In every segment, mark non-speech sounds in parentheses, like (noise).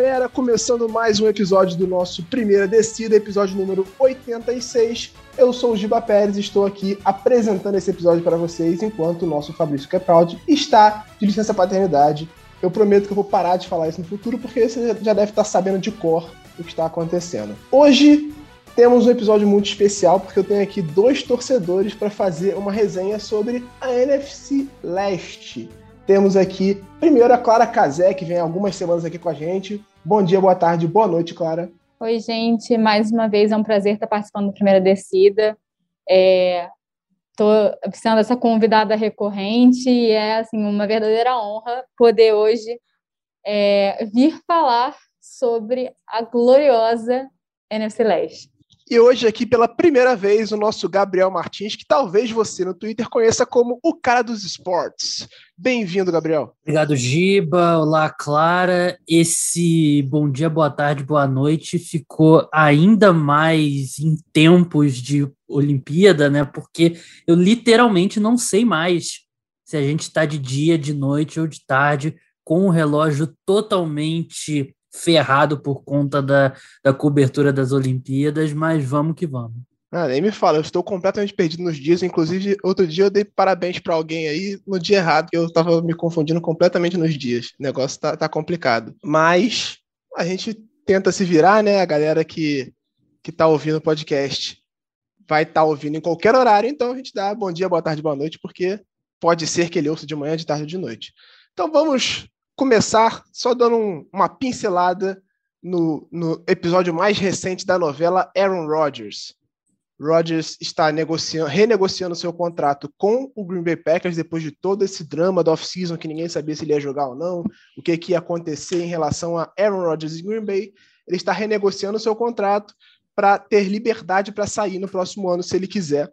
Galera, começando mais um episódio do nosso Primeira Descida, episódio número 86. Eu sou o Giba Pérez e estou aqui apresentando esse episódio para vocês, enquanto o nosso Fabrício Capaldi está de licença paternidade. Eu prometo que eu vou parar de falar isso no futuro, porque você já deve estar sabendo de cor o que está acontecendo. Hoje temos um episódio muito especial, porque eu tenho aqui dois torcedores para fazer uma resenha sobre a NFC Leste. Temos aqui, primeiro, a Clara Cazé, que vem algumas semanas aqui com a gente. Bom dia, boa tarde, boa noite, Clara. Oi, gente. Mais uma vez é um prazer estar participando da primeira descida. Estou é, sendo essa convidada recorrente e é assim uma verdadeira honra poder hoje é, vir falar sobre a gloriosa NFC Leste. E hoje aqui pela primeira vez o nosso Gabriel Martins, que talvez você no Twitter conheça como o cara dos esportes. Bem-vindo, Gabriel. Obrigado, Giba. Olá, Clara. Esse bom dia, boa tarde, boa noite ficou ainda mais em tempos de Olimpíada, né? Porque eu literalmente não sei mais se a gente está de dia, de noite ou de tarde, com o relógio totalmente ferrado por conta da, da cobertura das Olimpíadas, mas vamos que vamos. Ah, nem me fala, eu estou completamente perdido nos dias. Inclusive, outro dia eu dei parabéns para alguém aí no dia errado, que eu estava me confundindo completamente nos dias. O negócio tá, tá complicado. Mas a gente tenta se virar, né? A galera que, que tá ouvindo o podcast vai estar tá ouvindo em qualquer horário, então a gente dá bom dia, boa tarde, boa noite, porque pode ser que ele ouça de manhã, de tarde de noite. Então vamos começar só dando um, uma pincelada no, no, episódio mais recente da novela Aaron Rodgers. Rodgers está negociando, renegociando seu contrato com o Green Bay Packers depois de todo esse drama da off-season que ninguém sabia se ele ia jogar ou não, o que, que ia acontecer em relação a Aaron Rodgers e Green Bay. Ele está renegociando seu contrato para ter liberdade para sair no próximo ano se ele quiser.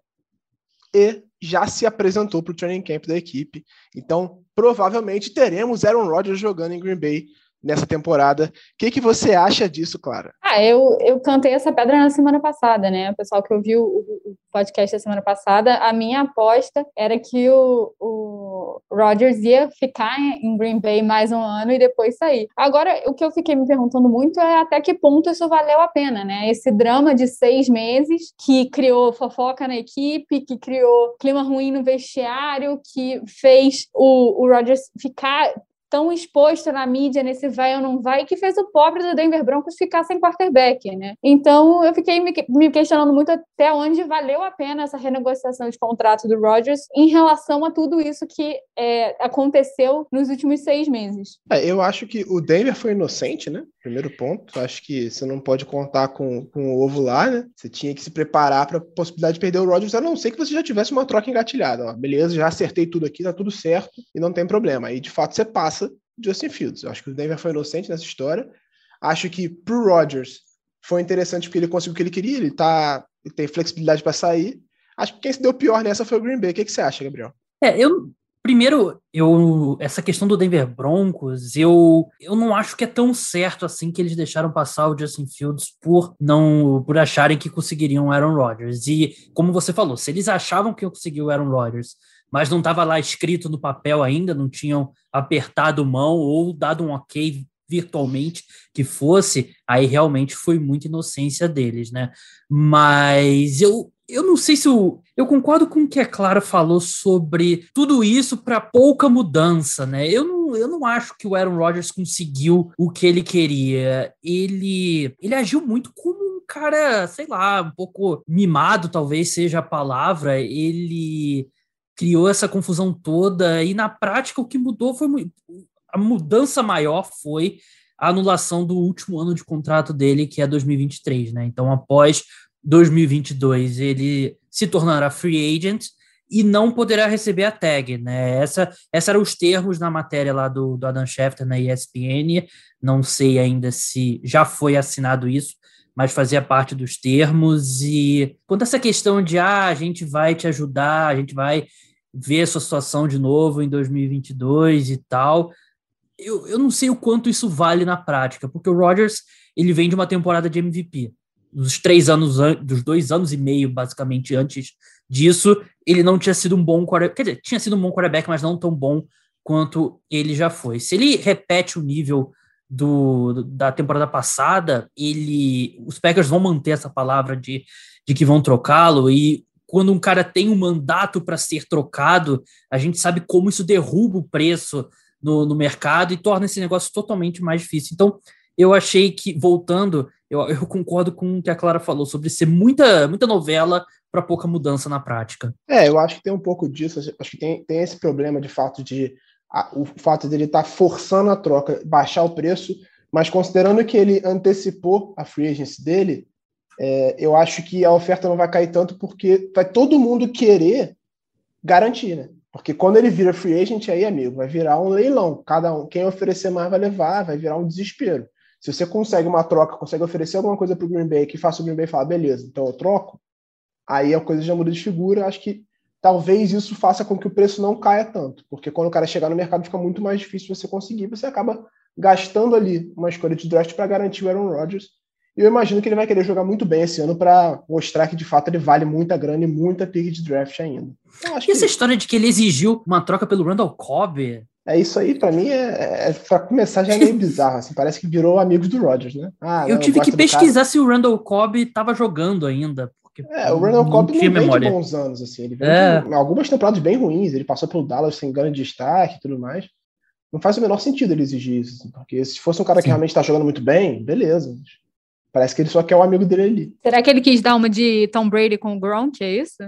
E já se apresentou para o training camp da equipe. Então, provavelmente teremos Aaron Rodgers jogando em Green Bay nessa temporada. O que, que você acha disso, Clara? Ah, eu, eu cantei essa pedra na semana passada, né? O pessoal que ouviu o, o podcast da semana passada, a minha aposta era que o, o Rodgers ia ficar em Green Bay mais um ano e depois sair. Agora, o que eu fiquei me perguntando muito é até que ponto isso valeu a pena, né? Esse drama de seis meses que criou fofoca na equipe, que criou clima ruim no vestiário, que fez o, o Rodgers ficar tão exposto na mídia nesse vai ou não vai que fez o pobre do Denver Broncos ficar sem quarterback, né? Então eu fiquei me questionando muito até onde valeu a pena essa renegociação de contrato do Rodgers em relação a tudo isso que é, aconteceu nos últimos seis meses. É, eu acho que o Denver foi inocente, né? Primeiro ponto. Acho que você não pode contar com, com o ovo lá, né? Você tinha que se preparar para a possibilidade de perder o Rodgers, a não ser que você já tivesse uma troca engatilhada. Ó, beleza, já acertei tudo aqui, tá tudo certo e não tem problema. Aí de fato você passa Justin Fields. Eu acho que o Denver foi inocente nessa história. Acho que pro Rodgers foi interessante porque ele conseguiu o que ele queria, ele tá ele tem flexibilidade para sair. Acho que quem se deu pior nessa foi o Green Bay. O que, que você acha, Gabriel? É, eu primeiro, eu essa questão do Denver Broncos, eu eu não acho que é tão certo assim que eles deixaram passar o Justin Fields por não por acharem que conseguiriam o Aaron Rodgers. E como você falou, se eles achavam que eu consegui o Aaron Rodgers mas não estava lá escrito no papel ainda, não tinham apertado mão ou dado um ok virtualmente que fosse, aí realmente foi muita inocência deles, né? Mas eu, eu não sei se eu, eu concordo com o que a Clara falou sobre tudo isso para pouca mudança, né? Eu não, eu não acho que o Aaron Rodgers conseguiu o que ele queria. Ele, ele agiu muito como um cara, sei lá, um pouco mimado, talvez seja a palavra. Ele criou essa confusão toda e na prática o que mudou foi a mudança maior foi a anulação do último ano de contrato dele, que é 2023, né? Então, após 2022, ele se tornará free agent e não poderá receber a tag, né? Essa, essa eram os termos na matéria lá do, do Adam Schefter na ESPN. Não sei ainda se já foi assinado isso, mas fazia parte dos termos. E quanto a essa questão de ah, a gente vai te ajudar, a gente vai ver sua situação de novo em 2022 e tal, eu, eu não sei o quanto isso vale na prática, porque o Rodgers ele vem de uma temporada de MVP. Dos três anos, dos dois anos e meio, basicamente, antes disso, ele não tinha sido um bom quarterback. Quer dizer, tinha sido um bom quarterback, mas não tão bom quanto ele já foi. Se ele repete o nível do, da temporada passada, ele, os Packers vão manter essa palavra de, de que vão trocá-lo e quando um cara tem um mandato para ser trocado, a gente sabe como isso derruba o preço no, no mercado e torna esse negócio totalmente mais difícil. Então, eu achei que, voltando, eu, eu concordo com o que a Clara falou sobre ser muita, muita novela para pouca mudança na prática. É, eu acho que tem um pouco disso. Acho que tem, tem esse problema de fato de a, o fato dele estar tá forçando a troca, baixar o preço, mas considerando que ele antecipou a free agency dele, é, eu acho que a oferta não vai cair tanto porque vai todo mundo querer garantir, né? Porque quando ele vira free agent, aí, amigo, vai virar um leilão. Cada um, quem oferecer mais vai levar, vai virar um desespero. Se você consegue uma troca, consegue oferecer alguma coisa para o Green Bay que faça o Green Bay falar, beleza, então eu troco, aí a coisa já muda de figura. Acho que talvez isso faça com que o preço não caia tanto, porque quando o cara chegar no mercado fica muito mais difícil você conseguir, você acaba gastando ali uma escolha de draft para garantir o Aaron Rodgers e eu imagino que ele vai querer jogar muito bem esse ano para mostrar que de fato ele vale muita grana e muita pick de draft ainda. Então, e essa que... história de que ele exigiu uma troca pelo Randall Cobb? É isso aí, para mim, é, é para começar já é meio bizarro, assim, parece que virou amigos do Rodgers, né? Ah, eu tive que pesquisar se o Randall Cobb estava jogando ainda. é, o Randall Cobb não, não vem de bons anos, assim, ele vem é. de algumas temporadas bem ruins, ele passou pelo Dallas sem grande destaque e tudo mais. Não faz o menor sentido ele exigir isso, assim, porque se fosse um cara que realmente está jogando muito bem, beleza. Parece que ele só quer o amigo dele ali. Será que ele quis dar uma de Tom Brady com o Gronk, é isso?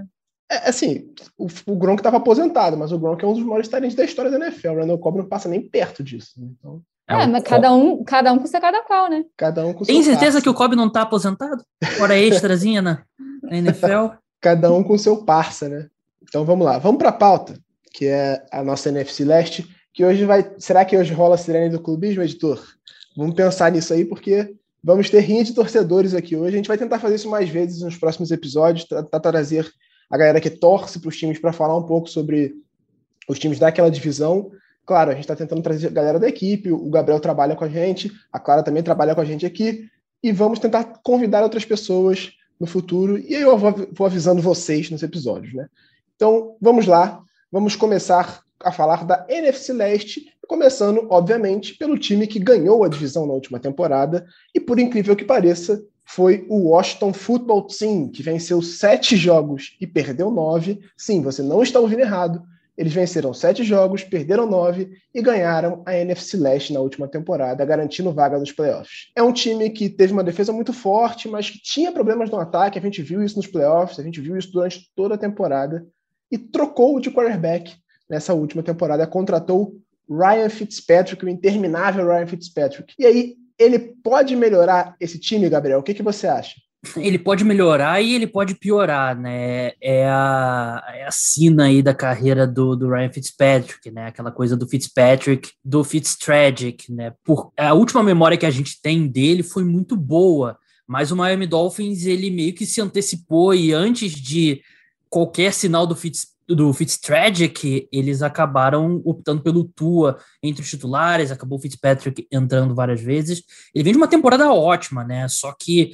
É, assim, o, o Gronk estava aposentado, mas o Gronk é um dos maiores talentos da história da NFL. O Randall Cobb não passa nem perto disso. Né? Então, é, é mas cada um, cada um com seu cada qual, né? Cada um com Tem certeza parça. que o Cobb não tá aposentado? Hora extrazinha na, na NFL? (laughs) cada um com seu parça, né? Então vamos lá, vamos para a pauta, que é a nossa NFC Leste, que hoje vai. Será que hoje rola a sirene do clubismo, editor? Vamos pensar nisso aí, porque Vamos ter rinha de torcedores aqui hoje. A gente vai tentar fazer isso mais vezes nos próximos episódios, tentar trazer a galera que torce para os times para falar um pouco sobre os times daquela divisão. Claro, a gente está tentando trazer a galera da equipe, o Gabriel trabalha com a gente, a Clara também trabalha com a gente aqui, e vamos tentar convidar outras pessoas no futuro, e eu vou, vou avisando vocês nos episódios, né? Então, vamos lá, vamos começar a falar da NFC Leste, começando, obviamente, pelo time que ganhou a divisão na última temporada, e por incrível que pareça, foi o Washington Football Team, que venceu sete jogos e perdeu nove. Sim, você não está ouvindo errado. Eles venceram sete jogos, perderam nove e ganharam a NFC Leste na última temporada, garantindo vaga nos playoffs. É um time que teve uma defesa muito forte, mas que tinha problemas no ataque. A gente viu isso nos playoffs, a gente viu isso durante toda a temporada. E trocou de quarterback nessa última temporada, contratou Ryan Fitzpatrick, o interminável Ryan Fitzpatrick. E aí, ele pode melhorar esse time, Gabriel? O que, que você acha? (laughs) Ele pode melhorar e ele pode piorar, né? É a, é a sina aí da carreira do, do Ryan Fitzpatrick, né? Aquela coisa do Fitzpatrick, do Fitztragic, né? Por, a última memória que a gente tem dele foi muito boa, mas o Miami Dolphins, ele meio que se antecipou e antes de qualquer sinal do Fitzpatrick, do Fitztragic, eles acabaram optando pelo Tua entre os titulares, acabou o Fitzpatrick entrando várias vezes. Ele vem de uma temporada ótima, né? Só que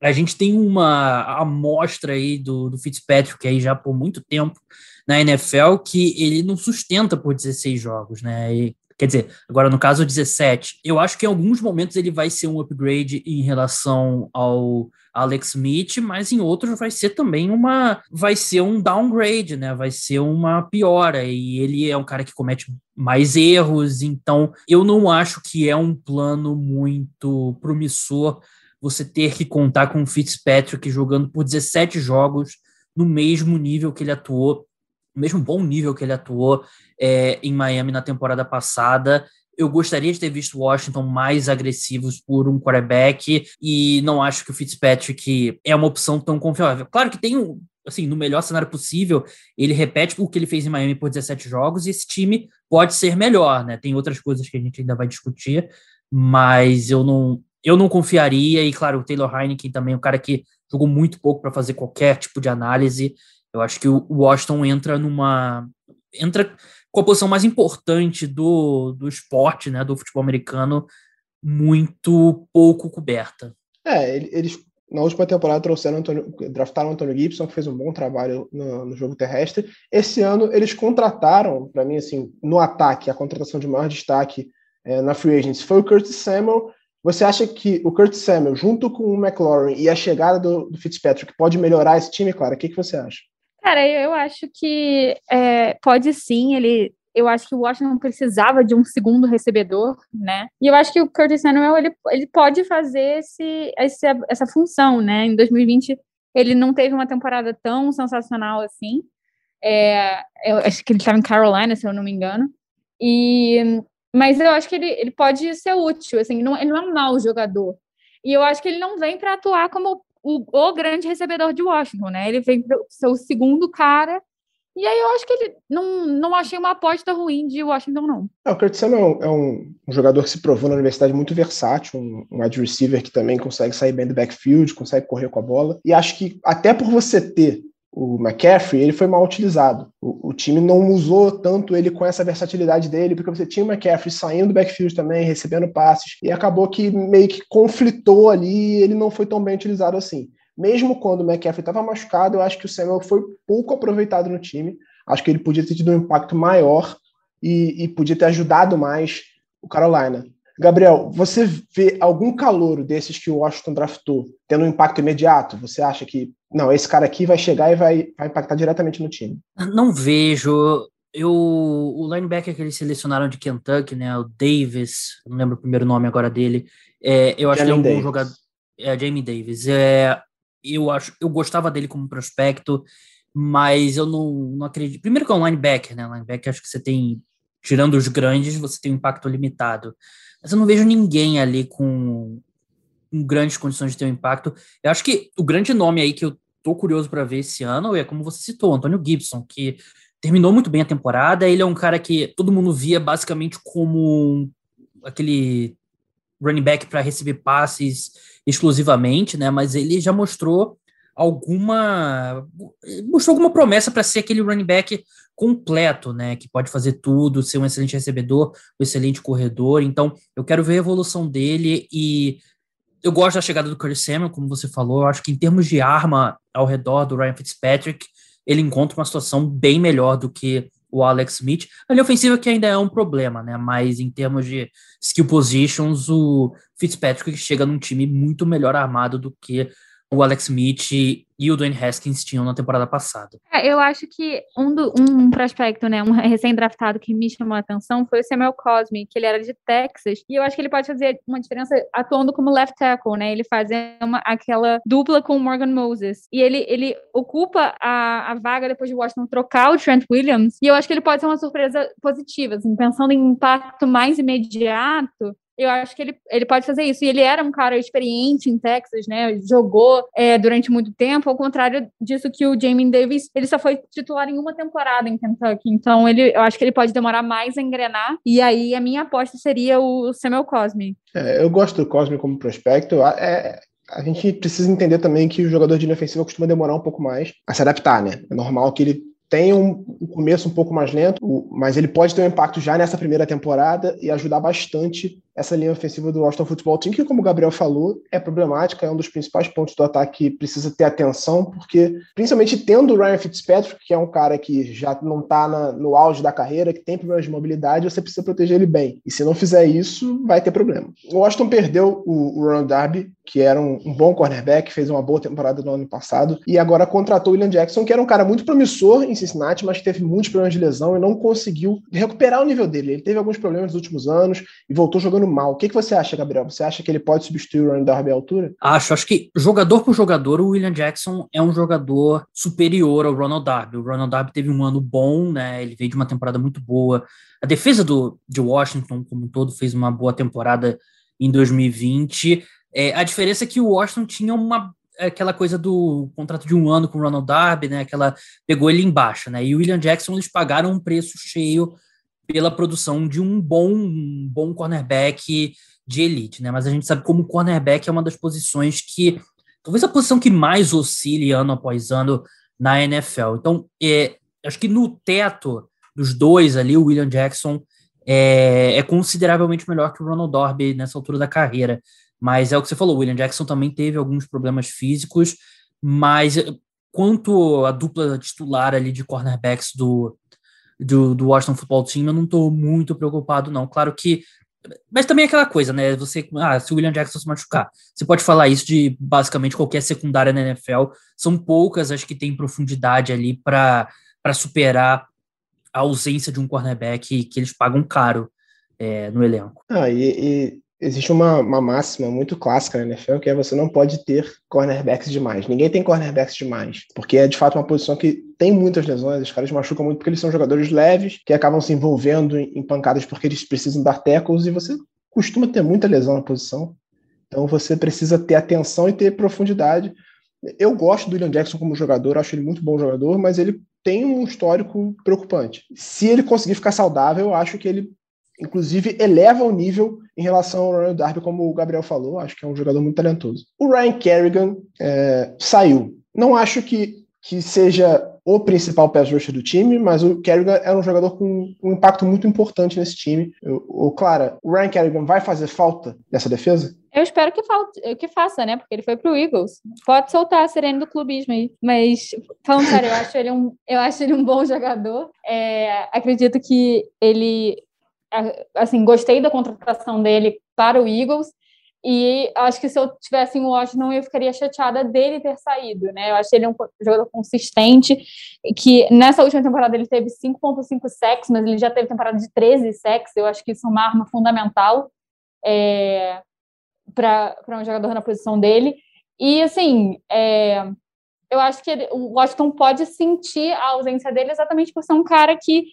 a gente tem uma amostra aí do, do Fitzpatrick aí já por muito tempo na NFL que ele não sustenta por 16 jogos, né? E, quer dizer, agora no caso 17. Eu acho que em alguns momentos ele vai ser um upgrade em relação ao Alex Smith, mas em outros vai ser também uma vai ser um downgrade, né? Vai ser uma piora e ele é um cara que comete mais erros, então eu não acho que é um plano muito promissor você ter que contar com o Fitzpatrick jogando por 17 jogos no mesmo nível que ele atuou, no mesmo bom nível que ele atuou é, em Miami na temporada passada eu gostaria de ter visto Washington mais agressivos por um quarterback e não acho que o Fitzpatrick é uma opção tão confiável. Claro que tem um, assim, no melhor cenário possível, ele repete o que ele fez em Miami por 17 jogos e esse time pode ser melhor, né? Tem outras coisas que a gente ainda vai discutir, mas eu não eu não confiaria e claro, o Taylor Heineken também é um cara que jogou muito pouco para fazer qualquer tipo de análise. Eu acho que o Washington entra numa entra com a posição mais importante do, do esporte, né, do futebol americano, muito pouco coberta. É, eles na última temporada trouxeram Antônio, draftaram Antônio Gibson, que fez um bom trabalho no, no jogo terrestre. Esse ano eles contrataram, para mim, assim, no ataque, a contratação de maior destaque é, na free agency foi o Curtis Samuel. Você acha que o Curtis Samuel, junto com o McLaurin e a chegada do, do Fitzpatrick, pode melhorar esse time, Clara? O que, que você acha? Cara, eu acho que é, pode sim. Ele eu acho que o Washington precisava de um segundo recebedor, né? E eu acho que o Curtis Samuel ele, ele pode fazer esse, esse, essa função, né? Em 2020 ele não teve uma temporada tão sensacional assim. É, eu acho que ele estava em Carolina, se eu não me engano. E mas eu acho que ele, ele pode ser útil, assim, não, ele não é um mau jogador. E eu acho que ele não vem para atuar como o, o, grande recebedor de Washington, né? Ele vem ser o segundo cara e aí eu acho que ele não, não achei uma aposta ruim de Washington, não. É, o Curtis Samuel é, um, um, jogador que se provou na universidade muito versátil, um, um wide receiver que também consegue sair bem do backfield, consegue correr com a bola. E acho que até por você ter o McCaffrey, ele foi mal utilizado. O, o, time não usou tanto ele com essa versatilidade dele, porque você tinha o McCaffrey saindo do backfield também, recebendo passes, e acabou que meio que conflitou ali e ele não foi tão bem utilizado assim. Mesmo quando o McCaffrey estava machucado, eu acho que o Samuel foi pouco aproveitado no time. Acho que ele podia ter tido um impacto maior e, e podia ter ajudado mais o Carolina. Gabriel, você vê algum calouro desses que o Washington draftou tendo um impacto imediato? Você acha que, não, esse cara aqui vai chegar e vai, vai impactar diretamente no time? Não vejo. Eu, o linebacker que eles selecionaram de Kentucky, né, o Davis, não lembro o primeiro nome agora dele, é, eu acho Jamie que ele é um bom jogador. É, Jamie Davis. É, eu acho, eu gostava dele como prospecto, mas eu não, não acredito. Primeiro que é um linebacker, né? Linebacker acho que você tem, tirando os grandes, você tem um impacto limitado. Mas eu não vejo ninguém ali com, com grandes condições de ter um impacto. Eu acho que o grande nome aí que eu tô curioso para ver esse ano é como você citou, Antônio Gibson, que terminou muito bem a temporada. Ele é um cara que todo mundo via basicamente como aquele running back para receber passes exclusivamente, né? Mas ele já mostrou alguma mostrou alguma promessa para ser aquele running back completo, né, que pode fazer tudo, ser um excelente recebedor, um excelente corredor. Então, eu quero ver a evolução dele e eu gosto da chegada do Curtis Samuel, como você falou. Eu acho que em termos de arma ao redor do Ryan Fitzpatrick, ele encontra uma situação bem melhor do que o Alex Smith. A linha ofensiva que ainda é um problema, né? Mas em termos de skill positions, o Fitzpatrick chega num time muito melhor armado do que o Alex Smith e o Dwayne Haskins tinham na temporada passada. É, eu acho que um, do, um prospecto, né, um (laughs) recém-draftado que me chamou a atenção foi o Samuel Cosme, que ele era de Texas, e eu acho que ele pode fazer uma diferença atuando como left tackle, né, ele faz uma, aquela dupla com o Morgan Moses, e ele, ele ocupa a, a vaga depois de Washington trocar o Trent Williams, e eu acho que ele pode ser uma surpresa positiva, assim, pensando em impacto mais imediato, eu acho que ele, ele pode fazer isso. E ele era um cara experiente em Texas, né? Jogou é, durante muito tempo, ao contrário disso que o Jamie Davis, ele só foi titular em uma temporada em Kentucky. Então, ele, eu acho que ele pode demorar mais a engrenar. E aí, a minha aposta seria o Samuel Cosme. É, eu gosto do Cosme como prospecto. É, a gente precisa entender também que o jogador de linha ofensiva costuma demorar um pouco mais a se adaptar, né? É normal que ele tem um, um, começo um pouco mais lento, mas ele pode ter um impacto já nessa primeira temporada e ajudar bastante essa linha ofensiva do Washington Football Team, que, como o Gabriel falou, é problemática, é um dos principais pontos do ataque que precisa ter atenção, porque, principalmente tendo o Ryan Fitzpatrick, que é um cara que já não está no auge da carreira, que tem problemas de mobilidade, você precisa proteger ele bem. E se não fizer isso, vai ter problema. O Washington perdeu o, o Ron Darby, que era um, um, bom cornerback, fez uma boa temporada no ano passado, e agora contratou o William Jackson, que era um cara muito promissor em Cincinnati, mas teve muitos problemas de lesão e não conseguiu recuperar o nível dele. Ele teve alguns problemas nos últimos anos e voltou jogando mal. O que, que você acha, Gabriel? Você acha que ele pode substituir o Ron Darby à altura? Acho, acho que jogador por jogador, o William Jackson é um jogador superior ao Ronald Darby. O Ronald Darby teve um ano bom, né? Ele veio de uma temporada muito boa. A defesa do, de Washington, como um todo, fez uma boa temporada em 2020 é, a diferença é que o Washington tinha uma aquela coisa do contrato de um ano com o Ronald Darby, né? Aquela pegou ele embaixo, né? E o William Jackson eles pagaram um preço cheio pela produção de um bom, um bom cornerback de elite, né? Mas a gente sabe como o cornerback é uma das posições que talvez a posição que mais oscile ano após ano na NFL. Então, é, acho que no teto dos dois ali, o William Jackson é, é consideravelmente melhor que o Ronald Darby nessa altura da carreira. Mas é o que você falou, o William Jackson também teve alguns problemas físicos, mas quanto a dupla titular ali de cornerbacks do, do, do Washington Football Team, eu não estou muito preocupado, não. Claro que. Mas também é aquela coisa, né? Você, ah, se o William Jackson se machucar, você pode falar isso de basicamente qualquer secundária na NFL. São poucas as que têm profundidade ali para superar a ausência de um cornerback que eles pagam caro é, no elenco. Ah, e, e existe uma, uma, máxima muito clássica na NFL que é você não pode ter cornerbacks demais. Ninguém tem cornerbacks demais, porque é de fato uma posição que tem muitas lesões, os caras machucam muito porque eles são jogadores leves que acabam se envolvendo em, pancadas porque eles precisam dar tackles e você costuma ter muita lesão na posição. Então você precisa ter atenção e ter profundidade. Eu gosto do William Jackson como jogador, acho ele muito bom jogador, mas ele tem um histórico preocupante. Se ele conseguir ficar saudável, eu acho que ele inclusive eleva o nível em relação ao Ronald Darby, como o Gabriel falou, acho que é um jogador muito talentoso. O Ryan Kerrigan é, saiu. Não acho que, que seja o principal pass rusher do time, mas o Kerrigan é um jogador com um impacto muito importante nesse time. O, Clara, o Ryan Kerrigan vai fazer falta nessa defesa? Eu espero que, falte, que faça, né? Porque ele foi pro Eagles. Pode soltar a sirene do clubismo aí. Mas, falando sério, eu acho ele um, eu acho ele um bom jogador. É, acredito que ele assim, gostei da contratação dele para o Eagles e acho que se eu tivesse em Washington eu ficaria chateada dele ter saído, né? Eu achei ele um jogador consistente que nessa última temporada ele teve 5.5 sacks, mas ele já teve temporada de 13 sacks. Eu acho que isso é uma arma fundamental é, para um jogador na posição dele. E assim, é, eu acho que ele, o Washington pode sentir a ausência dele exatamente por ser um cara que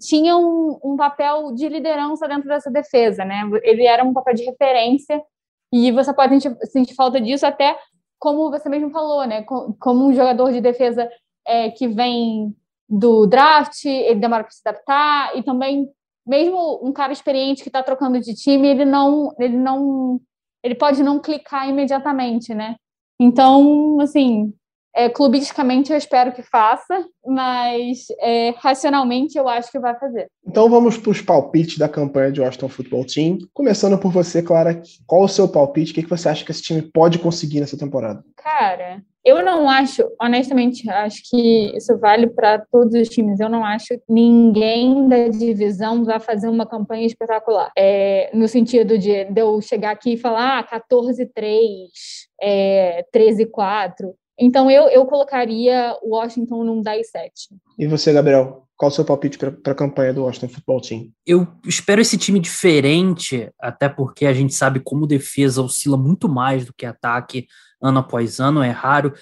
tinha um, um, papel de liderança dentro dessa defesa, né? Ele era um papel de referência e você pode sentir, sentir falta disso até como você mesmo falou, né? Como um jogador de defesa é, que vem do draft, ele demora para se adaptar e também mesmo um cara experiente que está trocando de time, ele não, ele não, ele pode não clicar imediatamente, né? Então, assim, é, clubisticamente eu espero que faça, mas é, racionalmente eu acho que vai fazer. Então vamos para os palpites da campanha de Washington Football Team. Começando por você, Clara, qual o seu palpite? O que, que você acha que esse time pode conseguir nessa temporada? Cara, eu não acho, honestamente, acho que isso vale para todos os times. Eu não acho que ninguém da divisão vai fazer uma campanha espetacular. É, no sentido de, de eu chegar aqui e falar ah, 14-3, é, 13-4. Então eu, eu colocaria o Washington num 10-7. E você, Gabriel? Qual o seu palpite para a campanha do Washington Football Team? Eu espero esse time diferente, até porque a gente sabe como defesa oscila muito mais do que ataque ano após ano. É raro,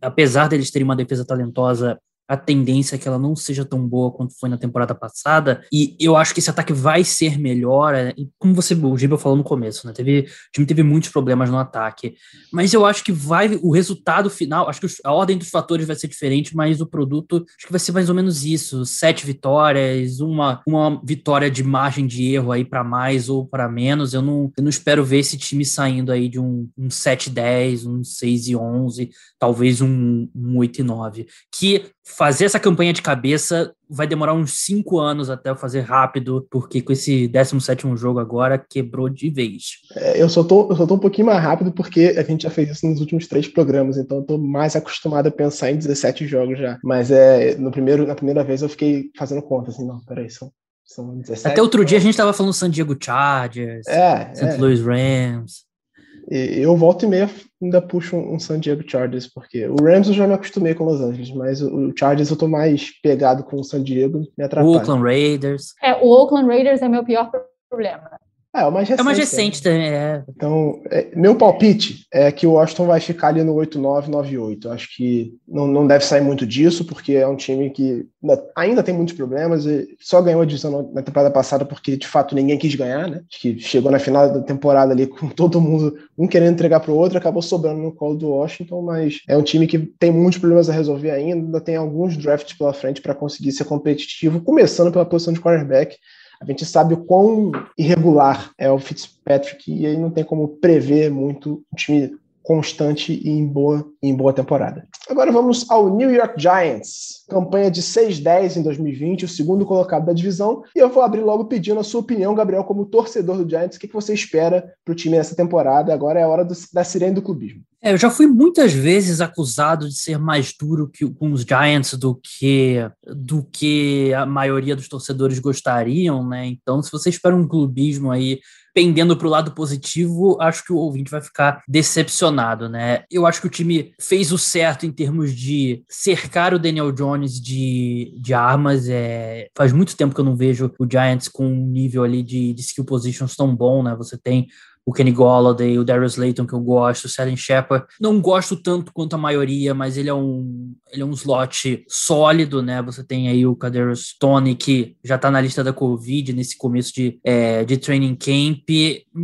apesar deles terem uma defesa talentosa a tendência é que ela não seja tão boa quanto foi na temporada passada. E eu acho que esse ataque vai ser melhor. É, como você, o Gibel falou no começo, né? Teve, o time teve muitos problemas no ataque. Mas eu acho que vai. O resultado final, acho que a ordem dos fatores vai ser diferente, mas o produto acho que vai ser mais ou menos isso: sete vitórias, uma, uma vitória de margem de erro aí para mais ou para menos. Eu não, eu não espero ver esse time saindo aí de um, um 7-10, um 6 e 11, talvez um, um 8 e 9. Que fazer essa campanha de cabeça vai demorar uns cinco anos até eu fazer rápido, porque com esse 17 jogo agora quebrou de vez. É, eu, só tô, eu só tô um pouquinho mais rápido porque a gente já fez isso nos últimos três programas, então eu tô mais acostumado a pensar em 17 jogos já. Mas é no primeiro, na primeira vez eu fiquei fazendo conta, assim, não, peraí, são, são 17. Até outro dia a gente tava falando San Diego Chargers, é, St. É. Louis Rams. Eu volto e meia ainda puxo um San Diego Chargers, porque o Rams eu já me acostumei com Los Angeles, mas o Chargers eu tô mais pegado com o San Diego, me atrapalha. O Oakland Raiders. É, o Oakland Raiders é meu pior problema. É, o mais recente. É mais recente também, é. Então, é, meu palpite é que o Washington vai ficar ali no 8-9, 9-8. Acho que não, não deve sair muito disso, porque é um time que ainda tem muitos problemas e só ganhou a divisão na temporada passada porque, de fato, ninguém quis ganhar, né? Acho que chegou na final da temporada ali com (laughs) todo mundo, um querendo entregar para o outro, acabou sobrando no colo do Washington, mas é um time que tem muitos problemas a resolver ainda, ainda tem alguns drafts pela frente para conseguir ser competitivo, começando pela posição de quarterback a gente sabe o quão irregular é o Fitzpatrick e aí não tem como prever muito um time constante e em boa, em boa temporada. Agora vamos ao New York Giants, campanha de 6-10 em 2020, o segundo colocado da divisão, e eu vou abrir logo pedindo a sua opinião, Gabriel, como torcedor do Giants, o que você espera para o time nessa temporada? Agora é a hora do, da sirene do clubismo. É, eu já fui muitas vezes acusado de ser mais duro que, com os Giants do que do que a maioria dos torcedores gostariam, né? Então, se você espera um clubismo aí pendendo para o lado positivo, acho que o ouvinte vai ficar decepcionado, né? Eu acho que o time fez o certo em termos de cercar o Daniel Jones de, de armas. É, faz muito tempo que eu não vejo o Giants com um nível ali de, de skill positions tão bom, né? Você tem o Kenny Golladay, o Darius Layton, que eu gosto, o Salen Shepard. Não gosto tanto quanto a maioria, mas ele é um, ele é um slot sólido, né? Você tem aí o Kadarius Tony, que já tá na lista da Covid nesse começo de, é, de training camp.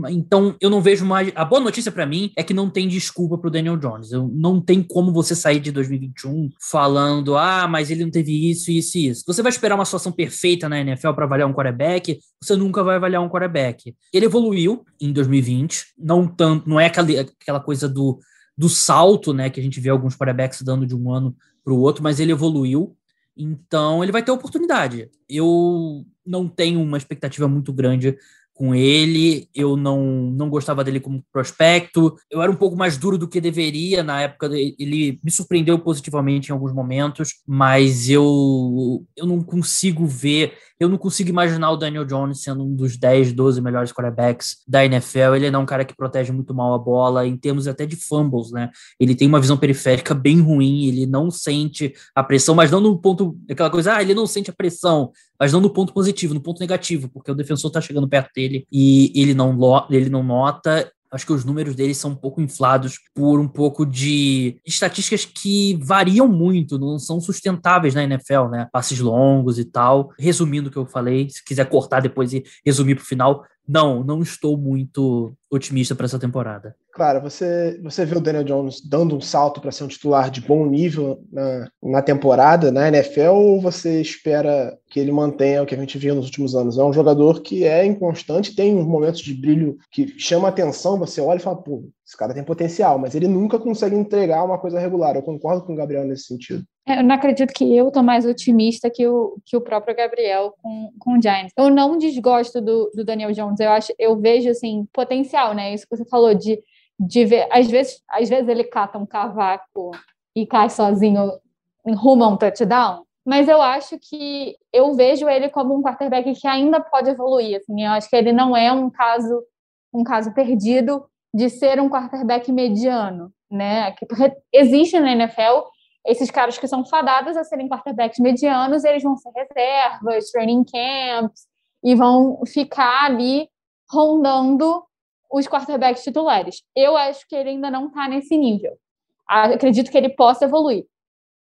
Então, eu não vejo mais. A boa notícia para mim é que não tem desculpa pro Daniel Jones. Eu, não tem como você sair de 2021 falando, ah, mas ele não teve isso, isso e isso. Você vai esperar uma situação perfeita na NFL para avaliar um quarterback, você nunca vai avaliar um quarterback. Ele evoluiu em 2020 2020. Não tanto, não é aquela, aquela coisa do, do salto, né, que a gente vê alguns quarterbacks dando de um ano para o outro, mas ele evoluiu. Então ele vai ter oportunidade. Eu não tenho uma expectativa muito grande com ele, eu não, não gostava dele como prospecto, eu era um pouco mais duro do que deveria na época, ele me surpreendeu positivamente em alguns momentos, mas eu, eu não consigo ver eu não consigo imaginar o Daniel Jones sendo um dos 10, 12 melhores quarterbacks da NFL. Ele não é um cara que protege muito mal a bola, em termos até de fumbles, né? Ele tem uma visão periférica bem ruim, ele não sente a pressão, mas não no ponto, aquela coisa, ah, ele não sente a pressão, mas não no ponto positivo, no ponto negativo, porque o defensor tá chegando perto dele e ele não, ele não nota acho que os números dele são um pouco inflados por um pouco de estatísticas que variam muito, não são sustentáveis na NFL, né? Passes longos e tal. Resumindo o que eu falei, se quiser cortar depois e resumir para o final, não, não estou muito otimista para essa temporada. Claro, você, você vê o Daniel Jones dando um salto para ser um titular de bom nível na, na temporada, na NFL, ou você espera que ele mantenha o que a gente viu nos últimos anos? É um jogador que é inconstante, tem uns momentos de brilho que chama atenção, você olha e fala, pô, esse cara tem potencial, mas ele nunca consegue entregar uma coisa regular. Eu concordo com o Gabriel nesse sentido. É, eu não acredito que eu tô mais otimista que o, que o próprio Gabriel com, com o Giants. Eu não desgosto do, do Daniel Jones. Eu acho, eu vejo assim potencial, né? Isso que você falou de, de ver. Às vezes, às vezes ele cata um cavaco e cai sozinho rumo a um touchdown. Mas eu acho que eu vejo ele como um quarterback que ainda pode evoluir. Assim, eu acho que ele não é um caso um caso perdido de ser um quarterback mediano, né? Porque existe na NFL esses caras que são fadados a serem quarterbacks medianos, eles vão ser reservas, training camps, e vão ficar ali rondando os quarterbacks titulares. Eu acho que ele ainda não está nesse nível. Acredito que ele possa evoluir.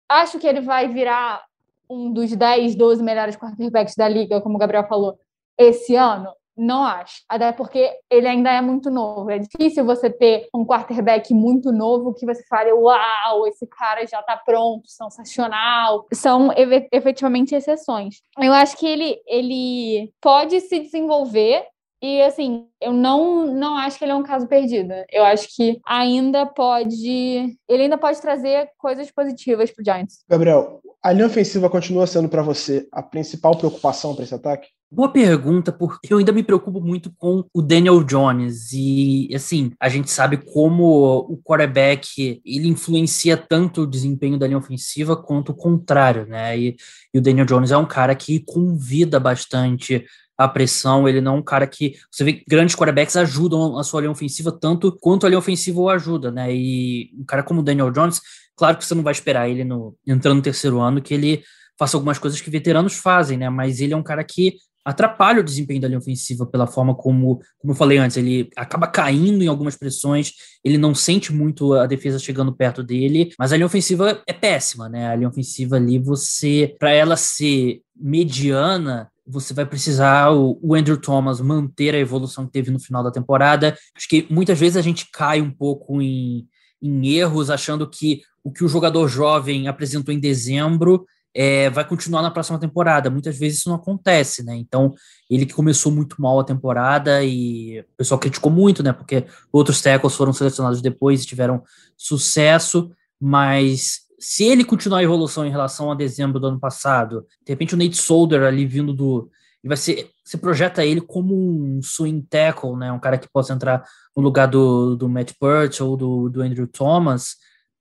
Acho que ele vai virar um dos 10, 12 melhores quarterbacks da liga, como o Gabriel falou, esse ano. Não acho. Até porque ele ainda é muito novo. É difícil você ter um quarterback muito novo que você fale, uau, esse cara já tá pronto, sensacional. São efetivamente exceções. Eu acho que ele, ele pode se desenvolver e assim, eu não não acho que ele é um caso perdido. Eu acho que ainda pode, ele ainda pode trazer coisas positivas pro Giants. Gabriel, a linha ofensiva continua sendo para você a principal preocupação para esse ataque? Boa pergunta, porque eu ainda me preocupo muito com o Daniel Jones. E, assim, a gente sabe como o quarterback ele influencia tanto o desempenho da linha ofensiva quanto o contrário, né? E, e o Daniel Jones é um cara que convida bastante a pressão, ele não é um cara que. Você vê que grandes quarterbacks ajudam a sua linha ofensiva tanto quanto a linha ofensiva o ajuda, né? E um cara como o Daniel Jones, claro que você não vai esperar ele no, entrando no terceiro ano que ele faça algumas coisas que veteranos fazem, né? Mas ele é um cara que atrapalha o desempenho da linha ofensiva pela forma como, como eu falei antes, ele acaba caindo em algumas pressões, ele não sente muito a defesa chegando perto dele, mas a linha ofensiva é péssima, né? A linha ofensiva ali, você, para ela ser mediana, você vai precisar o, Andrew Thomas manter a evolução que teve no final da temporada. Acho que muitas vezes a gente cai um pouco em, em erros, achando que o que o jogador jovem apresentou em dezembro é, vai continuar na próxima temporada. Muitas vezes isso não acontece, né? Então, ele que começou muito mal a temporada e o pessoal criticou muito, né? Porque outros tackles foram selecionados depois e tiveram sucesso, mas se ele continuar a evolução em relação a dezembro do ano passado, de repente o Nate Solder ali vindo do. Ele vai ser. Você projeta ele como um swing tackle, né? Um cara que possa entrar no lugar do, do Matt Burt ou do, do Andrew Thomas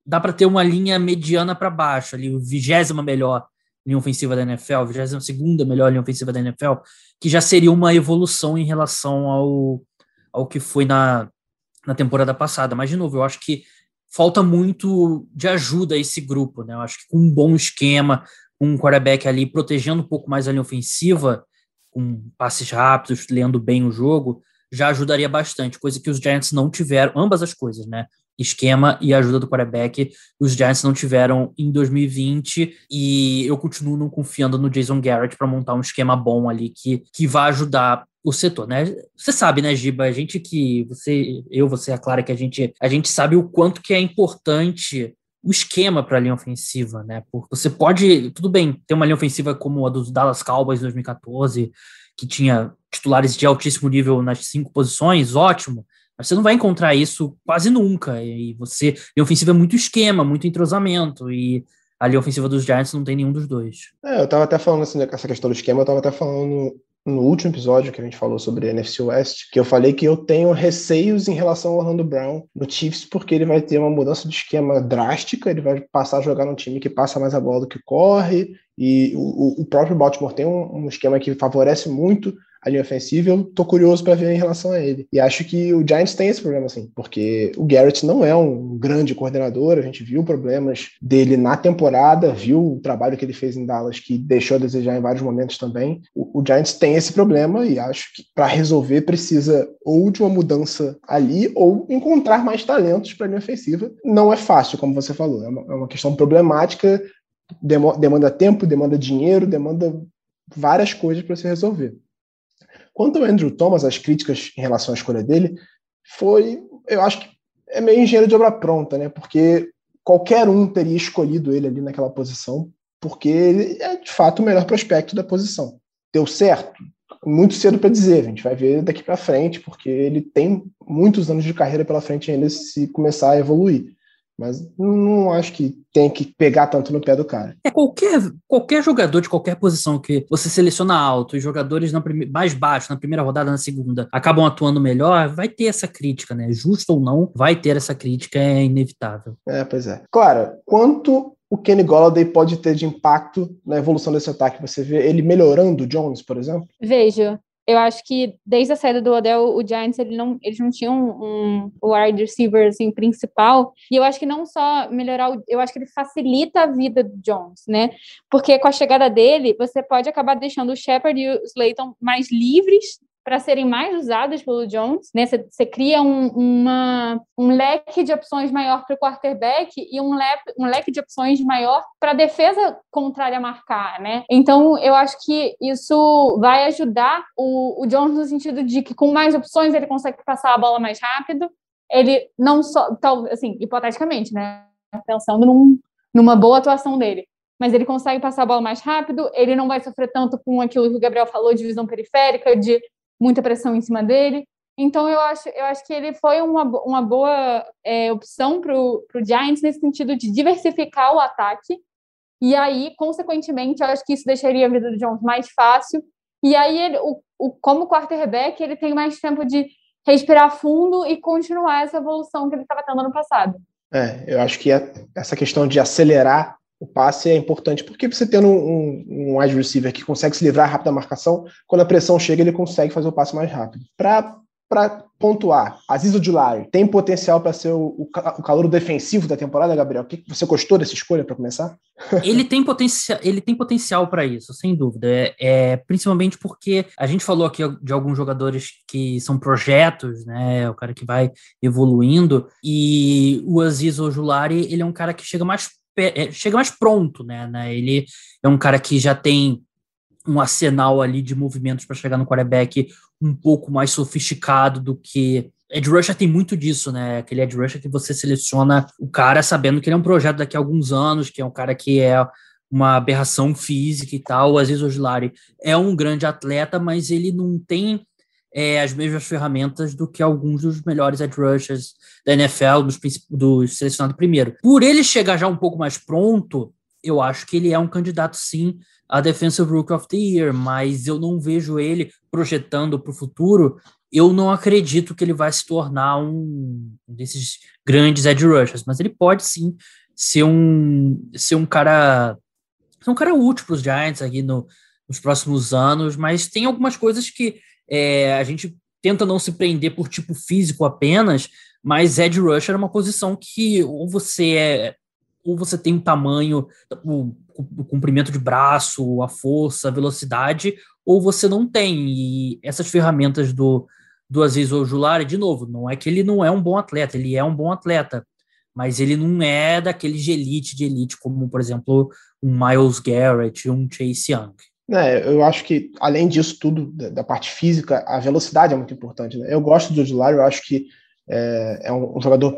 dá para ter uma linha mediana para baixo, ali, o vigésima melhor linha ofensiva da NFL, vigésima segunda melhor linha ofensiva da NFL, que já seria uma evolução em relação ao, ao que foi na, na temporada passada. Mas, de novo, eu acho que falta muito de ajuda a esse grupo, né? Eu acho que com um bom esquema, um quarterback ali protegendo um pouco mais a linha ofensiva, com passes rápidos, lendo bem o jogo, já ajudaria bastante, coisa que os Giants não tiveram, ambas as coisas, né? Esquema e ajuda do quarterback. Os Giants não tiveram em 2020 e eu continuo não confiando no Jason Garrett para montar um esquema bom ali que, que vai ajudar o setor, né? Você sabe, né, Giba? A gente que você, eu, você, a Clara, que a gente, a gente sabe o quanto que é importante o esquema para a linha ofensiva, né? Porque você pode, tudo bem, ter uma linha ofensiva como a dos Dallas Cowboys em 2014, que tinha titulares de altíssimo nível nas cinco posições, ótimo. Você não vai encontrar isso quase nunca. E você. E a ofensiva é muito esquema, muito entrosamento. E ali a ofensiva dos Giants não tem nenhum dos dois. É, eu tava até falando assim, essa questão do esquema, eu tava até falando no último episódio que a gente falou sobre NFC West, que eu falei que eu tenho receios em relação ao Orlando Brown no Chiefs, porque ele vai ter uma mudança de esquema drástica, ele vai passar a jogar num time que passa mais a bola do que corre, e o, o próprio Baltimore tem um, um esquema que favorece muito a linha ofensiva, eu tô curioso para ver em relação a ele. E acho que o Giants tem esse problema, assim, porque o Garrett não é um grande coordenador, a gente viu problemas dele na temporada, viu o trabalho que ele fez em Dallas, que deixou a desejar em vários momentos também. O, o Giants tem esse problema e acho que para resolver precisa ou de uma mudança ali ou encontrar mais talentos para a linha ofensiva. Não é fácil, como você falou, é uma, é uma questão problemática, demanda tempo, demanda dinheiro, demanda várias coisas para se resolver. Quanto ao Andrew Thomas, as críticas em relação à escolha dele foi, eu acho que é meio engenheiro de obra pronta, né? Porque qualquer um teria escolhido ele ali naquela posição, porque ele é de fato o melhor prospecto da posição. Deu certo? Muito cedo para dizer, a gente vai ver daqui para frente, porque ele tem muitos anos de carreira pela frente ainda se começar a evoluir. Mas não acho que tem que pegar tanto no pé do cara. É qualquer, qualquer jogador de qualquer posição que você seleciona alto e jogadores na prime, mais baixos, na primeira rodada, na segunda, acabam atuando melhor, vai ter essa crítica, né? Justo ou não, vai ter essa crítica, é inevitável. É, pois é. Claro, quanto o Kenny Golladay pode ter de impacto na evolução desse ataque? Você vê ele melhorando o Jones, por exemplo? Vejo eu acho que desde a saída do Odell, o Giants ele não, eles não tinham um, wide receiver assim, principal. E eu acho que não só melhorar, o, eu acho que ele facilita a vida do Jones, né? Porque com a chegada dele, você pode acabar deixando o Shepard e o Slayton mais livres para serem mais usadas pelo Jones, né? Você cria um, uma, um leque de opções maior para o quarterback e um, le, um leque de opções maior para a defesa contrária marcar, né? Então, eu acho que isso vai ajudar o, o Jones no sentido de que com mais opções ele consegue passar a bola mais rápido. Ele não só, tal, assim, hipoteticamente, né? Pensando num, numa boa atuação dele mas ele consegue passar a bola mais rápido, ele não vai sofrer tanto com aquilo que o Gabriel falou de visão periférica, de muita pressão em cima dele. Então eu acho, eu acho que ele foi uma, uma boa é, opção para o Giants nesse sentido de diversificar o ataque. E aí, consequentemente, eu acho que isso deixaria a vida do Jones mais fácil. E aí, ele, o, o, como quarterback, ele tem mais tempo de respirar fundo e continuar essa evolução que ele estava tendo no passado. É, eu acho que essa questão de acelerar o passe é importante, porque você tendo um, um wide receiver que consegue se livrar rápido da marcação, quando a pressão chega, ele consegue fazer o passe mais rápido. Para pontuar, Aziz Odilari tem potencial para ser o, o, o calor defensivo da temporada, Gabriel? Que, você gostou dessa escolha para começar? (laughs) ele tem potencial, ele tem potencial para isso, sem dúvida. É, é, principalmente porque a gente falou aqui de alguns jogadores que são projetos, né? O cara que vai evoluindo e o Aziz Ojulari, ele é um cara que chega mais chega mais pronto, né, né? Ele é um cara que já tem um arsenal ali de movimentos para chegar no quarterback um pouco mais sofisticado do que Ed Rusher tem muito disso, né? Aquele Ed Rusher que você seleciona o cara sabendo que ele é um projeto daqui a alguns anos, que é um cara que é uma aberração física e tal. O Aziz é um grande atleta, mas ele não tem é, as mesmas ferramentas do que alguns dos melhores edge rushers da NFL, dos, dos selecionados primeiro. Por ele chegar já um pouco mais pronto, eu acho que ele é um candidato sim a Defensive Rookie of the Year, mas eu não vejo ele projetando para o futuro. Eu não acredito que ele vai se tornar um desses grandes edge rushers, mas ele pode sim ser um ser um cara ser um cara útil para os Giants aqui no, nos próximos anos, mas tem algumas coisas que é, a gente tenta não se prender por tipo físico apenas, mas edge rusher é uma posição que ou você é ou você tem um tamanho, o, o comprimento de braço, a força, a velocidade, ou você não tem. E essas ferramentas do, do Aziz Ojulari, de novo, não é que ele não é um bom atleta, ele é um bom atleta, mas ele não é daquele de elite de elite, como, por exemplo, um Miles Garrett, um Chase Young. É, eu acho que, além disso tudo, da, da parte física, a velocidade é muito importante. Né? Eu gosto do Ojulari, eu acho que é, é um, um, jogador